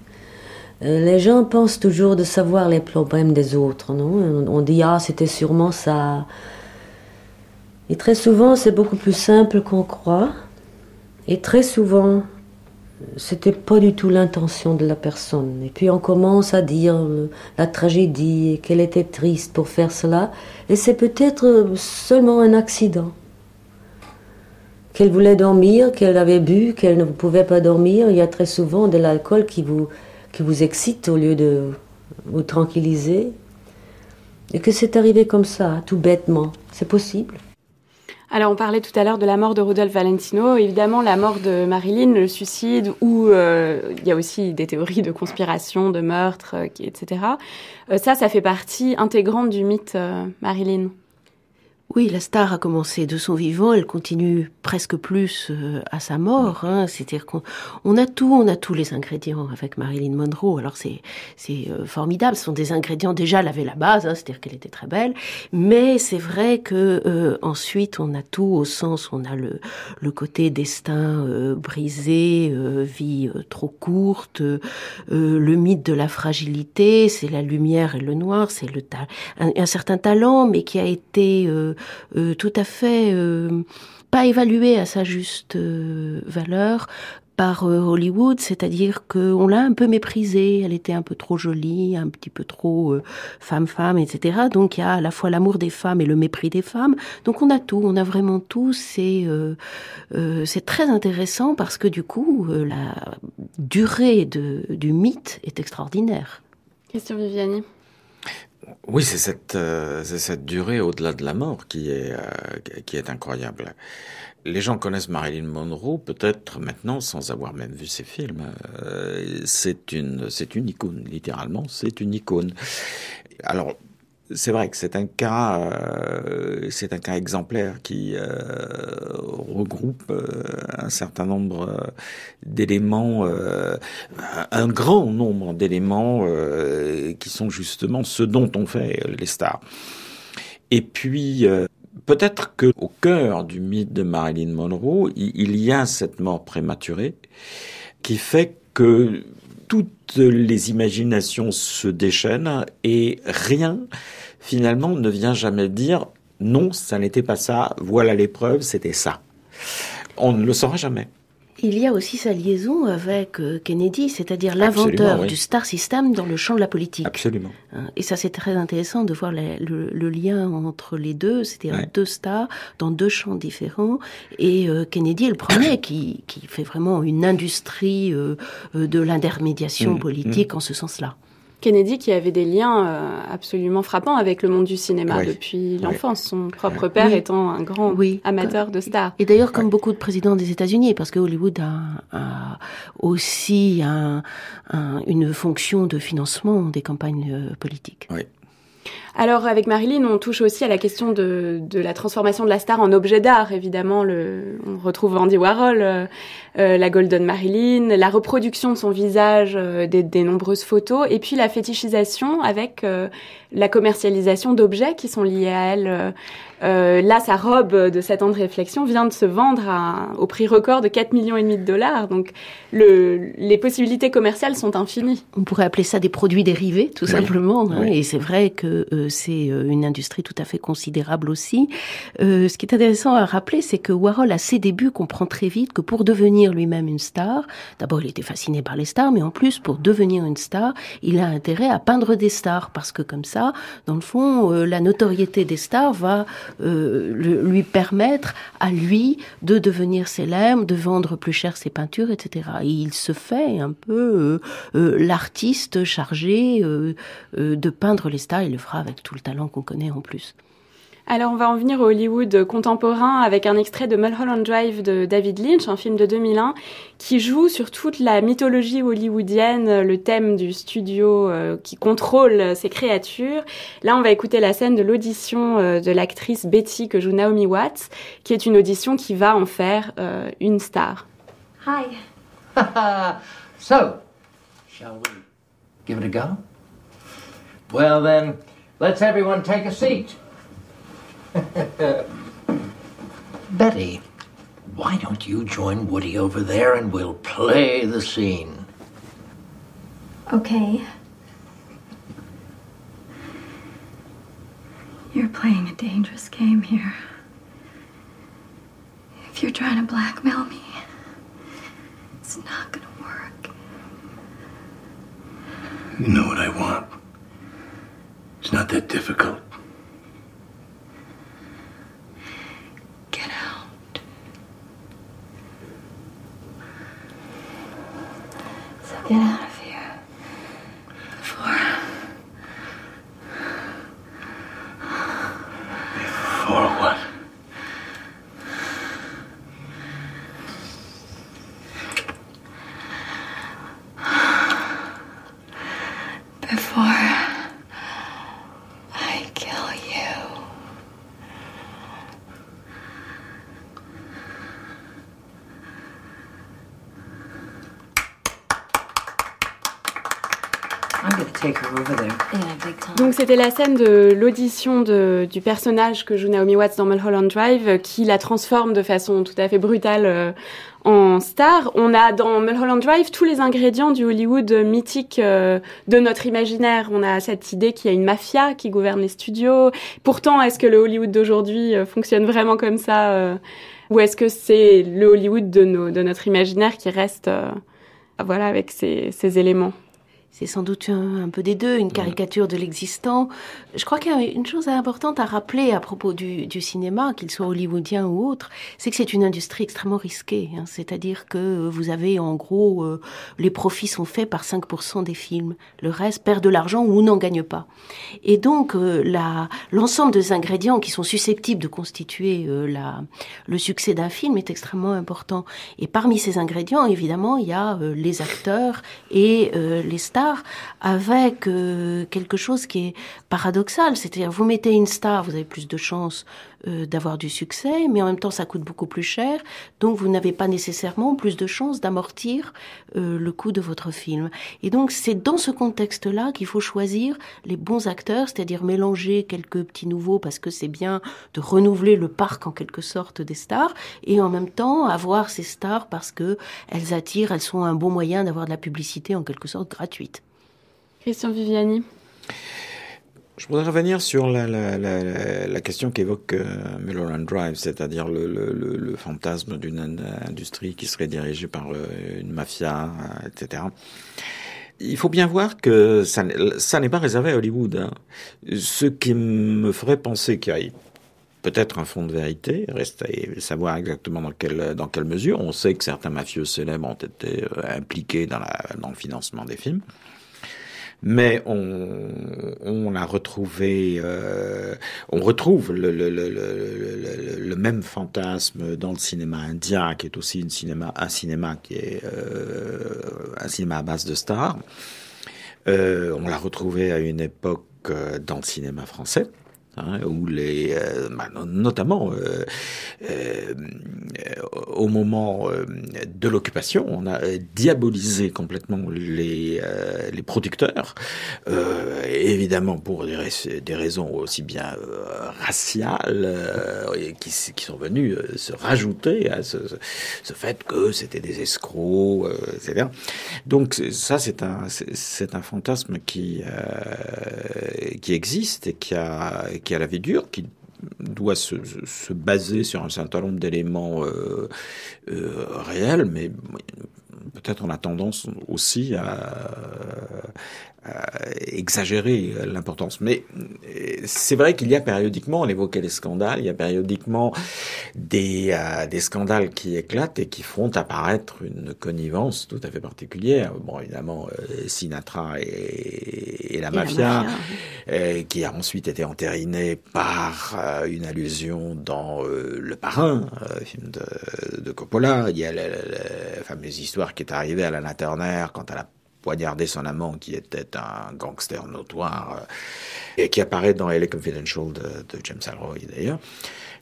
Euh, les gens pensent toujours de savoir les problèmes des autres, non? On dit ah c'était sûrement ça. Et très souvent c'est beaucoup plus simple qu'on croit. Et très souvent c'était pas du tout l'intention de la personne. Et puis on commence à dire la tragédie et qu'elle était triste pour faire cela. Et c'est peut-être seulement un accident. Qu'elle voulait dormir, qu'elle avait bu, qu'elle ne pouvait pas dormir. Il y a très souvent de l'alcool qui vous, qui vous excite au lieu de vous tranquilliser. Et que c'est arrivé comme ça, tout bêtement. C'est possible. Alors, on parlait tout à l'heure de la mort de Rudolf Valentino. Évidemment, la mort de Marilyn, le suicide, où euh, il y a aussi des théories de conspiration, de meurtre, euh, etc. Euh, ça, ça fait partie intégrante du mythe Marilyn. Oui, la star a commencé de son vivant, elle continue presque plus euh, à sa mort. Hein. C'est-à-dire qu'on on a tout, on a tous les ingrédients avec Marilyn Monroe. Alors c'est c'est euh, formidable. Ce sont des ingrédients. Déjà, elle avait la base, hein, c'est-à-dire qu'elle était très belle. Mais c'est vrai que euh, ensuite, on a tout au sens, on a le le côté destin brisé, vie trop courte, le mythe de la fragilité, c'est la lumière et le noir, c'est le un, un, certain talent, mais qui a été euh, tout à fait euh, pas évalué à sa juste euh, valeur par Hollywood, c'est-à-dire qu'on l'a un peu méprisée, elle était un peu trop jolie, un petit peu trop femme-femme, etc. Donc il y a à la fois l'amour des femmes et le mépris des femmes. Donc on a tout, on a vraiment tout. C'est c'est très intéressant parce que du coup la durée du mythe est extraordinaire. Question Viviani. Oui, c'est cette, euh, cette durée au-delà de la mort qui est, euh, qui est incroyable. Les gens connaissent Marilyn Monroe peut-être maintenant sans avoir même vu ses films. Euh, c'est une, une icône, littéralement, c'est une icône. Alors, c'est vrai que c'est un cas, euh, c'est un cas exemplaire qui euh, regroupe euh, un certain nombre d'éléments, un grand nombre d'éléments qui sont justement ce dont on fait les stars. Et puis peut-être que au cœur du mythe de Marilyn Monroe, il y a cette mort prématurée qui fait que toutes les imaginations se déchaînent et rien, finalement, ne vient jamais dire non, ça n'était pas ça, voilà l'épreuve, c'était ça. On ne le saura jamais. Il y a aussi sa liaison avec euh, Kennedy, c'est-à-dire l'inventeur du Star System dans le champ de la politique. Absolument. Hein, et ça, c'est très intéressant de voir le, lien entre les deux, c'est-à-dire deux stars dans deux champs différents. Et euh, Kennedy est le premier qui, qui, fait vraiment une industrie euh, de l'intermédiation mm, politique mm. en ce sens-là. Kennedy qui avait des liens euh, absolument frappants avec le monde du cinéma depuis l'enfance, son propre père étant un grand amateur de stars. Et d'ailleurs, comme beaucoup de présidents des États-Unis, parce que Hollywood a, aussi une fonction de financement des campagnes euh, politiques. Alors avec Marilyn, on touche aussi à la question de, la transformation de la star en objet d'art. Évidemment, le, on retrouve Andy Warhol, euh, euh, la Golden Marilyn, la reproduction de son visage, euh, des, nombreuses photos, et puis la fétichisation avec la commercialisation d'objets qui sont liés à elle. Euh, là, sa robe de 7 ans de réflexion vient de se vendre à, au prix record de 4 millions et demi de dollars. Donc, le, les possibilités commerciales sont infinies. On pourrait appeler ça des produits dérivés, tout simplement. Hein, Et c'est vrai que euh, c'est euh, une industrie tout à fait considérable aussi. Euh, ce qui est intéressant à rappeler, c'est que Warhol, à ses débuts, comprend très vite que pour devenir lui-même une star, d'abord il était fasciné par les stars, mais en plus, pour devenir une star, il a intérêt à peindre des stars, parce que comme ça, dans le fond, la notoriété des stars va euh, lui permettre à lui de devenir célèbre, de vendre plus cher ses peintures, etc. Et il se fait un peu euh, euh, l'artiste chargé de peindre les stars. Il le fera avec tout le talent qu'on connaît en plus. Alors on va en venir au Hollywood contemporain avec un extrait de Mulholland Drive de David Lynch, un film de 2001 qui joue sur toute la mythologie hollywoodienne, le thème du studio euh, qui contrôle ces créatures. Là on va écouter la scène de l'audition euh, de l'actrice Betty que joue Naomi Watts, qui est une audition qui va en faire euh, une star. Hi. (laughs) so, shall we give it a go? Well then, Let's everyone take a seat. (laughs) Betty, why don't you join Woody over there and we'll play the scene? Okay. You're playing a dangerous game here. If you're trying to blackmail me, it's not gonna work. You know what I want. It's not that difficult. Get out. So get out of Donc c'était la scène de l'audition de- du personnage que joue Naomi Watts dans Mulholland Drive euh, qui la transforme de façon tout à fait brutale euh, en star. On a dans Mulholland Drive tous les ingrédients du Hollywood mythique euh, de notre imaginaire. On a cette idée qu'il y a une mafia qui gouverne les studios. Pourtant, est-ce que le Hollywood d'aujourd'hui euh, fonctionne vraiment comme ça euh, ou est-ce que c'est le Hollywood de, nos, de notre imaginaire qui reste euh, voilà avec ces, ces éléments? C'est sans doute un, un peu des deux, une caricature de l'existant. Je crois qu'il y a une chose importante à rappeler à propos du, du cinéma, qu'il soit hollywoodien ou autre, c'est que c'est une industrie extrêmement risquée. hein. C'est-à-dire que vous avez en gros, euh, les profits sont faits par 5% des films. Le reste perd de l'argent ou n'en gagne pas. Et donc, euh, l'ensemble des ingrédients qui sont susceptibles de constituer euh, la, le succès d'un film est extrêmement important. Et parmi ces ingrédients, évidemment, il y a les acteurs et les stars avec euh, quelque chose qui est paradoxal. C'est-à-dire, vous mettez une star, vous avez plus de chances euh, d'avoir du succès, mais en même temps, ça coûte beaucoup plus cher. Donc, vous n'avez pas nécessairement plus de chances d'amortir euh, le coût de votre film. Et donc, c'est dans ce contexte-là qu'il faut choisir les bons acteurs, c'est-à-dire mélanger quelques petits nouveaux parce que c'est bien de renouveler le parc en quelque sorte des stars et en même temps avoir ces stars parce que elles attirent, elles sont un bon moyen d'avoir de la publicité en quelque sorte gratuite. Christian Viviani Je voudrais revenir sur la, question qu'évoque euh, Mulholland Drive, c'est-à-dire le, fantasme d'une in- industrie qui serait dirigée par euh, une mafia, euh, etc. Il faut bien voir que ça, n'est- pas réservé à Hollywood. hein. Ce qui me ferait penser qu'il y a peut-être un fond de vérité, reste à savoir exactement dans quelle, mesure. On sait que certains mafieux célèbres ont été euh, impliqués dans le financement des films. Mais on, on a retrouvé, euh, on retrouve le, le, le, le, même fantasme dans le cinéma indien, qui est aussi une cinéma, un cinéma qui est euh, un cinéma à base de stars. Euh, on l'a retrouvé à une époque euh, dans le cinéma français. Hein, où les, euh, bah, no- notamment euh, euh, au moment de l'occupation, on a diabolisé complètement les, les producteurs, évidemment pour des, rais- des raisons aussi bien raciales qui, qui sont venues se rajouter à ce, fait que c'était des escrocs, etc. Donc ça, c'est un, c'est un fantasme qui, qui existe et qui a, a la vie dure, qui doit se, se- se baser sur un certain nombre d'éléments euh, euh, réels, mais peut-être on a tendance aussi à exagérer l'importance. Mais euh, c'est vrai qu'il y a périodiquement, on évoquait les scandales, il y a périodiquement des, euh, des scandales qui éclatent et qui font apparaître une connivence tout à fait particulière. Bon, évidemment, euh, Sinatra et, et la Et la mafia, euh, qui a ensuite été entérinée par euh, une allusion dans euh, Le Parrain, euh, film de, de Coppola. Il y a la, la- la fameuse histoire qui est arrivée à Lana Turner quand elle a poignardé son amant qui était un gangster notoire euh, et qui apparaît dans LA Confidential de, de James Ellroy d'ailleurs.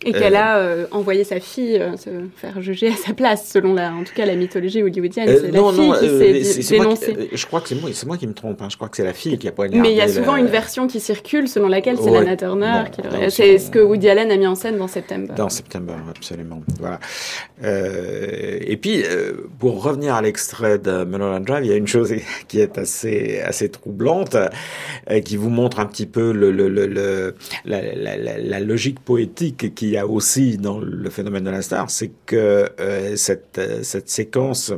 Et qu'elle a euh, envoyé sa fille euh, se faire juger à sa place, selon la, en tout cas la mythologie hollywoodienne. Euh, c'est non, fille non, qui euh, s'est qui- euh, je crois que c'est moi, c'est moi qui me trompe. Hein. Je crois que c'est la fille qui a poignardé. Mais il y a souvent une version qui circule selon laquelle c'est Ouais. Lana Turner. Bon, qui C'est ce que Woody Allen a mis en scène dans September. Dans September, absolument. Voilà. Euh, et puis, euh, pour revenir à l'extrait de Mulholland Drive, il y a une chose qui est assez assez troublante, euh, qui vous montre un petit peu le, le, le, le- la, la, la, la logique poétique qui qu'il y a aussi dans le phénomène de la star, c'est que euh, cette, euh, cette séquence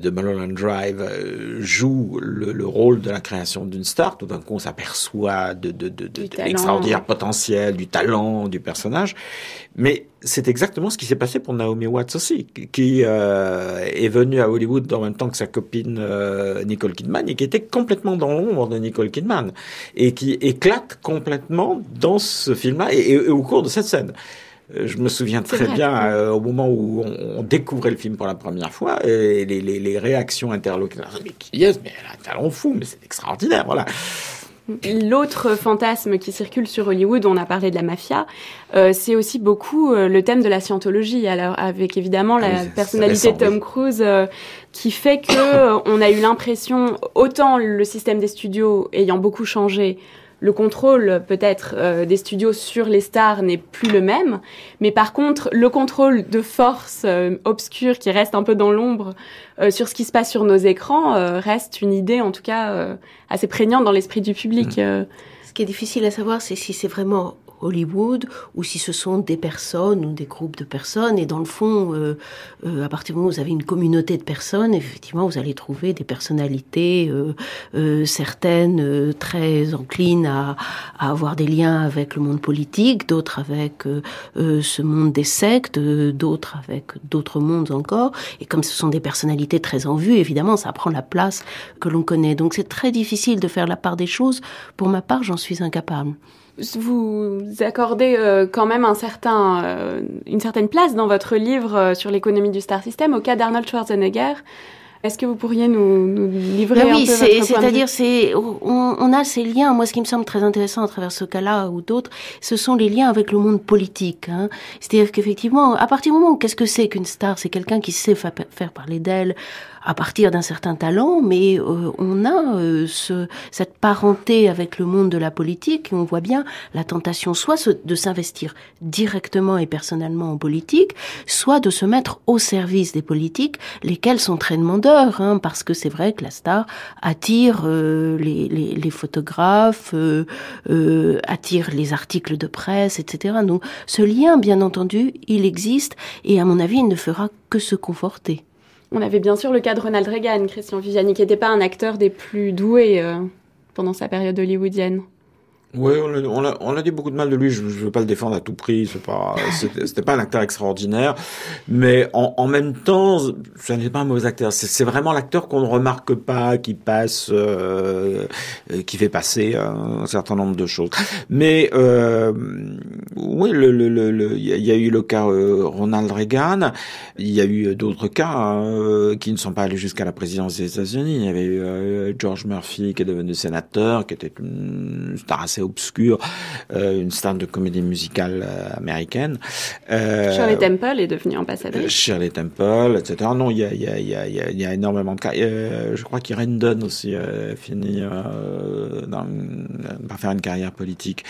de Mulholland Drive euh, joue le, le, rôle de la création d'une star. Tout d'un coup, on s'aperçoit de, de, de, de l'extraordinaire potentiel, du talent du personnage. Mais c'est exactement ce qui s'est passé pour Naomi Watts aussi, qui euh, est venue à Hollywood en même temps que sa copine euh, Nicole Kidman et qui était complètement dans l'ombre de Nicole Kidman et qui éclate complètement dans ce film-là et, et, au cours de cette scène. Euh, je me souviens très vrai. bien euh, au moment où on, on, découvrait le film pour la première fois et les, les, les réactions interlocuteurs. Mais qui est Mais elle a un talent fou, mais c'est extraordinaire, voilà. L'autre fantasme qui circule sur Hollywood, on a parlé de la mafia, euh, c'est aussi beaucoup euh, le thème de la scientologie. Alors avec évidemment la oui, personnalité de Tom Cruise euh, qui fait que on a eu l'impression, autant le système des studios ayant beaucoup changé, le contrôle peut-être euh, des studios sur les stars n'est plus le même, mais par contre le contrôle de force euh, obscure qui reste un peu dans l'ombre euh, sur ce qui se passe sur nos écrans reste une idée en tout cas assez prégnante dans l'esprit du public. Mmh. Ce qui est difficile à savoir, c'est si c'est vraiment Hollywood ou si ce sont des personnes ou des groupes de personnes. Et dans le fond, euh, euh, à partir du moment où vous avez une communauté de personnes, effectivement, vous allez trouver des personnalités, euh, certaines très enclines à, à, avoir des liens avec le monde politique, d'autres avec ce monde des sectes, d'autres avec d'autres mondes encore. Et comme ce sont des personnalités très en vue, évidemment, ça prend la place que l'on connaît. Donc c'est très difficile de faire la part des choses. Pour ma part, j'en suis incapable vous accordez euh, quand même un certain, euh, une certaine place dans votre livre euh, sur l'économie du star system au cas d'Arnold Schwarzenegger. Est-ce que vous pourriez nous, nous livrer ben un oui, peu votre c'est-à-dire c'est on, on, a ces liens. Moi, ce qui me semble très intéressant à travers ce cas-là ou d'autres, ce sont les liens avec le monde politique. Hein. C'est-à-dire qu'effectivement, à partir du moment où qu'est-ce que c'est qu'une star, c'est quelqu'un qui sait fa faire parler d'elle à partir d'un certain talent, mais euh, on a euh, ce, cette parenté avec le monde de la politique et on voit bien la tentation soit de s'investir directement et personnellement en politique, soit de se mettre au service des politiques, lesquels sont très demandeurs, hein, parce que c'est vrai que la star attire euh, les, les, les, photographes, euh, euh, attire les articles de presse, etc. Donc ce lien, bien entendu, il existe et à mon avis, il ne fera que se conforter. On avait bien sûr le cas de Ronald Reagan, Christian Viviani, qui n'était pas un acteur des plus doués euh, pendant sa période hollywoodienne. Oui, on on, a, on a dit beaucoup de mal de lui. Je ne veux pas le défendre à tout prix. C'est pas, c'était pas un acteur extraordinaire, mais en, en même temps, ce n'est pas un mauvais acteur. C'est vraiment l'acteur qu'on ne remarque pas, qui passe, euh, qui fait passer un certain nombre de choses. Mais euh, oui, le, le, le, il y a eu le cas euh, Ronald Reagan. Il y a eu d'autres cas hein, qui ne sont pas allés jusqu'à la présidence des États-Unis. Il y avait eu euh, George Murphy qui est devenu sénateur, qui était une star assez obscure, euh, une star de comédie musicale euh, américaine. Euh, Shirley Temple est devenue ambassadrice. Shirley Temple, etc. Non, il y a, y a, y a, y a énormément de cas. je crois qu'Irene Dunn aussi a fini dans, par faire une carrière politique.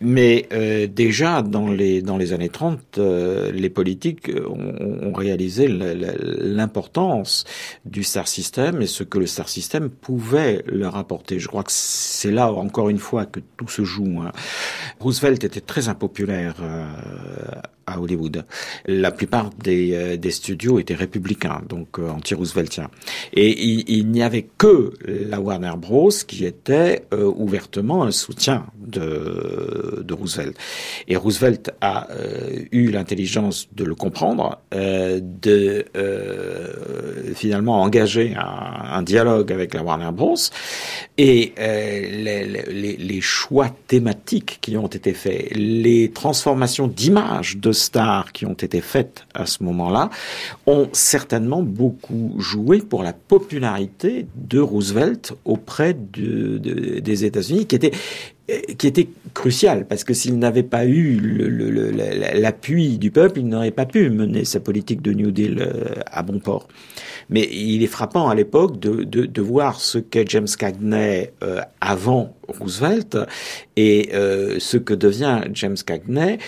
Mais euh, déjà dans les dans les années 30, euh, les politiques ont, ont réalisé l'importance du star system et ce que le star system pouvait leur apporter. Je crois que c'est là encore une fois que tout se joue. Hein. Roosevelt était très impopulaire euh, à Hollywood. La plupart des, euh, des studios étaient républicains, donc euh, anti-rooseveltiens. Et il, n'y avait que la Warner Bros. qui était euh, ouvertement un soutien de, de Roosevelt. Et Roosevelt a eu l'intelligence de le comprendre, de finalement engager un, dialogue avec la Warner Bros. Et les, les, choix thématiques qui ont été faits, les transformations d'image de stars qui ont été faites à ce moment-là ont certainement beaucoup joué pour la popularité de Roosevelt auprès de, de, des États-Unis, qui était qui était crucial parce que s'il n'avait pas eu l'appui du peuple, il n'aurait pas pu mener sa politique de New Deal à bon port. Mais il est frappant à l'époque de, de, voir ce qu'est James Cagney euh, avant Roosevelt et euh, ce que devient James Cagney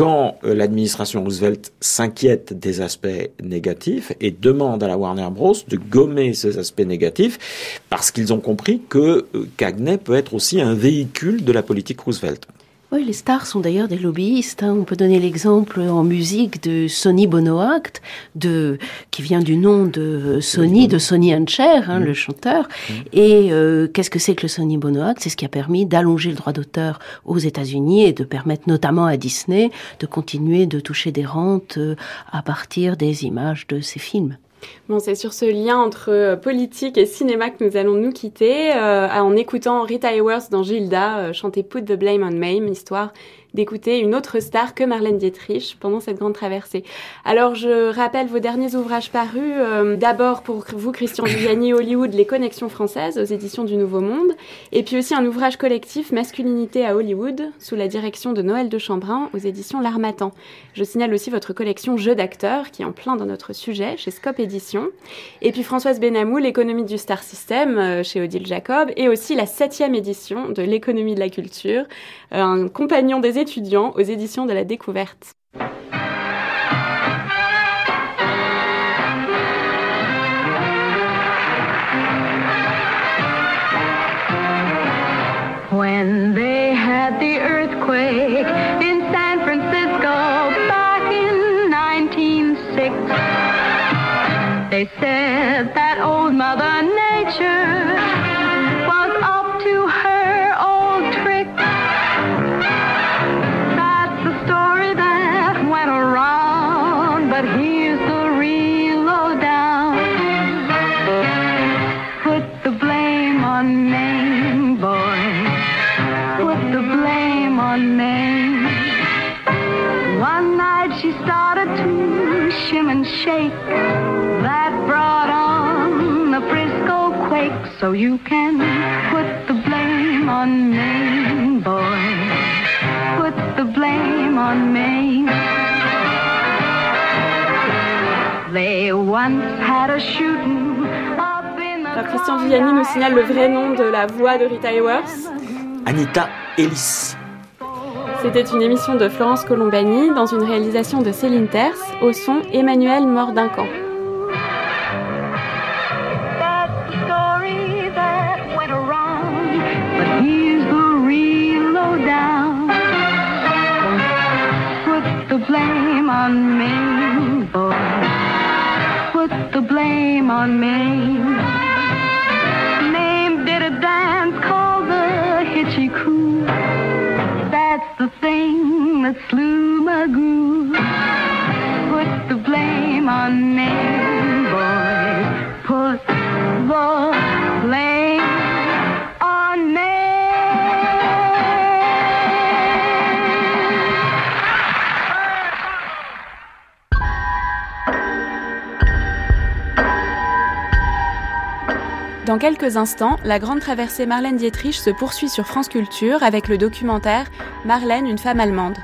quand euh, l'administration Roosevelt s'inquiète des aspects négatifs et demande à la Warner Bros de gommer ces aspects négatifs parce qu'ils ont compris que euh, Cagney peut être aussi un véhicule de la politique Roosevelt. Oui, les stars sont d'ailleurs des lobbyistes. Hein. On peut donner l'exemple en musique de Sonny Bonoact, de, qui vient du nom de Sonny, de Sonny and Cher, hein, le chanteur. Et euh, qu'est-ce que c'est que le Sonny Bonoact? C'est ce qui a permis d'allonger le droit d'auteur aux États-Unis et de permettre notamment à Disney de continuer de toucher des rentes euh, à partir des images de ses films. Bon, c'est sur ce lien entre euh, politique et cinéma que nous allons nous quitter euh, en écoutant Rita Hayworth dans Gilda euh, chanter Put the Blame on Mame, histoire d'écouter une autre star que Marlène Dietrich pendant cette grande traversée. Alors je rappelle vos derniers ouvrages parus. Euh, d'abord pour vous, Christian Viviani, (laughs) Hollywood, Les Connexions françaises aux éditions du Nouveau Monde. Et puis aussi un ouvrage collectif, Masculinité à Hollywood, sous la direction de Noël de Chambrun aux éditions L'Armatan. Je signale aussi votre collection Jeux d'acteurs, qui est en plein dans notre sujet, chez Scope Éditions. Et puis Françoise Benamou, L'économie du Star System, euh, chez Odile Jacob. Et aussi la septième édition de L'économie de la culture, euh, un compagnon des étudiants aux éditions de la découverte. When they had the earthquake in San Francisco back in 1906, they said that old Mother on Maine. One night she started to shim and shake. That brought on the Frisco quake. So you can put the blame on Maine, boy. Put the blame on Maine. They once had a shooting Christian Viviani nous signale le vrai nom de la voix de Rita Hayworth. Anita Ellis. C'était une émission de Florence Colombani dans une réalisation de Céline Terce, au son Emmanuel Mordincan. The story Put the blame on boys. Put the blame on Dans quelques instants, la grande traversée Marlène Dietrich se poursuit sur France Culture avec le documentaire Marlène, une femme allemande.